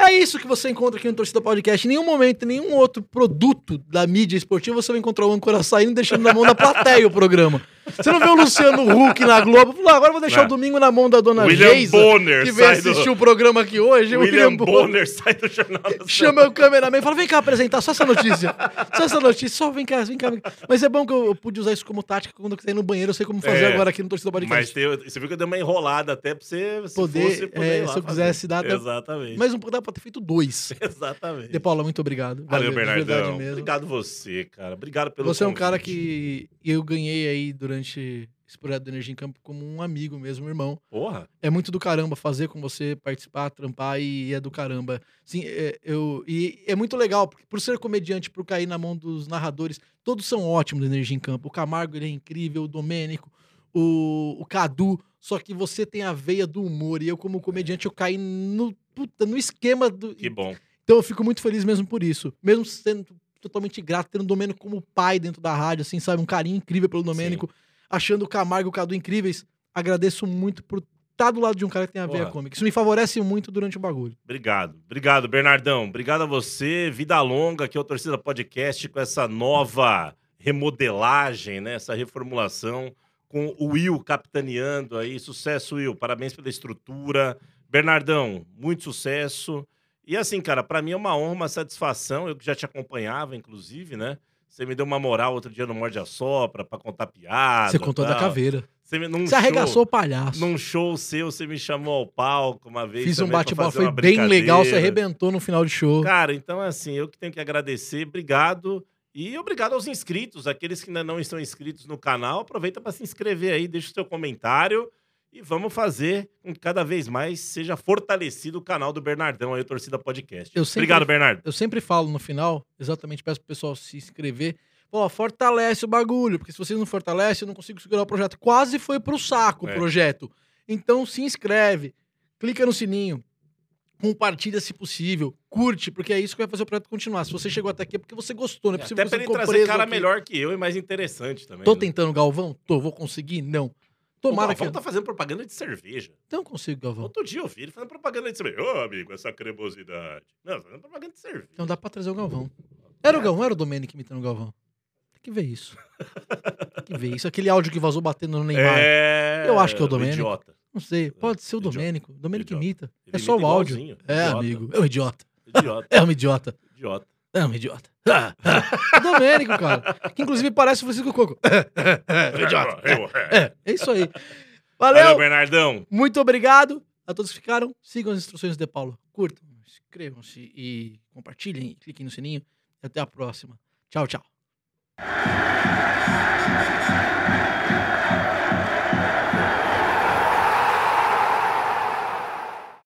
É isso que você encontra aqui no Torcida Podcast. Em nenhum momento, em nenhum outro produto da mídia esportiva, você vai encontrar o âncora saindo e deixando na mão da plateia o programa. Você não vê o Luciano Huck na Globo. Falou, "Ah, agora eu vou deixar Não. o domingo na mão da dona William Geisa, Bonner que veio sai do- assistir o programa aqui hoje. o William Bonner sai do Jornal. Chama o cameraman e fala: vem cá apresentar só essa notícia. Só essa notícia, só vem cá, vem cá. vem cá. Mas é bom que eu, eu pude usar isso como tática quando eu quiser ir no banheiro. Eu sei como fazer É. agora aqui no Torcida Mas Podcast. tem, você viu que eu dei uma enrolada até pra você se Poder, fosse poder é, se eu quisesse dar Exatamente. Mas não dá pra ter feito dois. Exatamente. De Paula, muito obrigado. Valeu, verdade Bernardão. Obrigado você, cara. Obrigado pelo Você é um cara convite. que eu ganhei aí durante esse projeto do Energia em Campo como um amigo mesmo, um irmão. Porra. É muito do caramba fazer com você, participar, trampar e é do caramba. Sim, é, eu, e é muito legal, porque por ser comediante, por cair na mão dos narradores, todos são ótimos do Energia em Campo. O Camargo, ele é incrível, o Domênico, o, o Cadu, só que você tem a veia do humor e eu como comediante eu caí no, puta, no esquema do... Que bom. Então eu fico muito feliz mesmo por isso. Mesmo sendo totalmente grato, tendo o Domênico como pai dentro da rádio, assim, sabe? Um carinho incrível pelo Domênico. Achando o Camargo e o Cadu incríveis. Agradeço muito por estar do lado de um cara que tem a veia Porra. cômica. Isso me favorece muito durante o bagulho. Obrigado. Obrigado, Bernardão. Obrigado a você. Vida longa aqui é o Torcida Podcast com essa nova remodelagem, né? Essa reformulação com o Will capitaneando aí. Sucesso, Will. Parabéns pela estrutura. Bernardão, muito sucesso. E assim, cara, pra mim é uma honra, uma satisfação. Eu que já te acompanhava, inclusive, né? Você me deu uma moral outro dia no Morde a Sopra pra contar piada. você contou da tal. caveira. Você, me, num Você arregaçou show- o palhaço. Num show seu, você me chamou ao palco uma vez. Fiz um bate-bola, foi bem legal. Você arrebentou no final do show. Cara, então assim, eu que tenho que agradecer, obrigado. E obrigado aos inscritos, aqueles que ainda não estão inscritos no canal, aproveita para se inscrever aí, deixa o seu comentário e vamos fazer com que cada vez mais seja fortalecido o canal do Bernardão aí, o Torcida Podcast. Eu sempre- Obrigado, Bernardo. Eu sempre falo no final, exatamente, peço pro pessoal se inscrever. Pô, fortalece o bagulho, porque se vocês não fortalecem, eu não consigo segurar o projeto. Quase foi pro saco É. o projeto. Então se inscreve, clica no sininho, compartilha se possível, curte, porque é isso que vai fazer o projeto continuar. Se você chegou até aqui é porque você gostou, não é possível Até você ele trazer cara aqui. melhor que eu e mais interessante também. Tô né? tentando, Galvão? Tô, vou conseguir? Não. O Tomara que... Galvão tá fazendo propaganda de cerveja. Não consigo, Galvão. Outro dia eu vi ele fazendo propaganda de cerveja. Ô, amigo, essa cremosidade. Não, fazendo propaganda de cerveja. Então dá pra trazer o Galvão. Era o Galvão, era o Domênico imitando o Galvão. Tem que ver isso. Tem que ver isso. Aquele áudio que vazou batendo no Neymar. É... Eu acho que é o Domênico. Idiota. Não sei, pode ser o Idiota. Domênico. Domênico Idiota. imita. Ele É só imita o áudio. igualzinho. É, Idiota. amigo. É um idiota. Idiota. É um idiota. Idiota. É um idiota. Ah, ah. O Domênico, cara. Que inclusive parece o Francisco Coco. É, idiota. Eu- É, é isso aí. Valeu, Valeu. Bernardão. Muito obrigado a todos que ficaram. Sigam as instruções de Paulo. Curtam, inscrevam-se e compartilhem. Cliquem no sininho. E até a próxima. Tchau, tchau.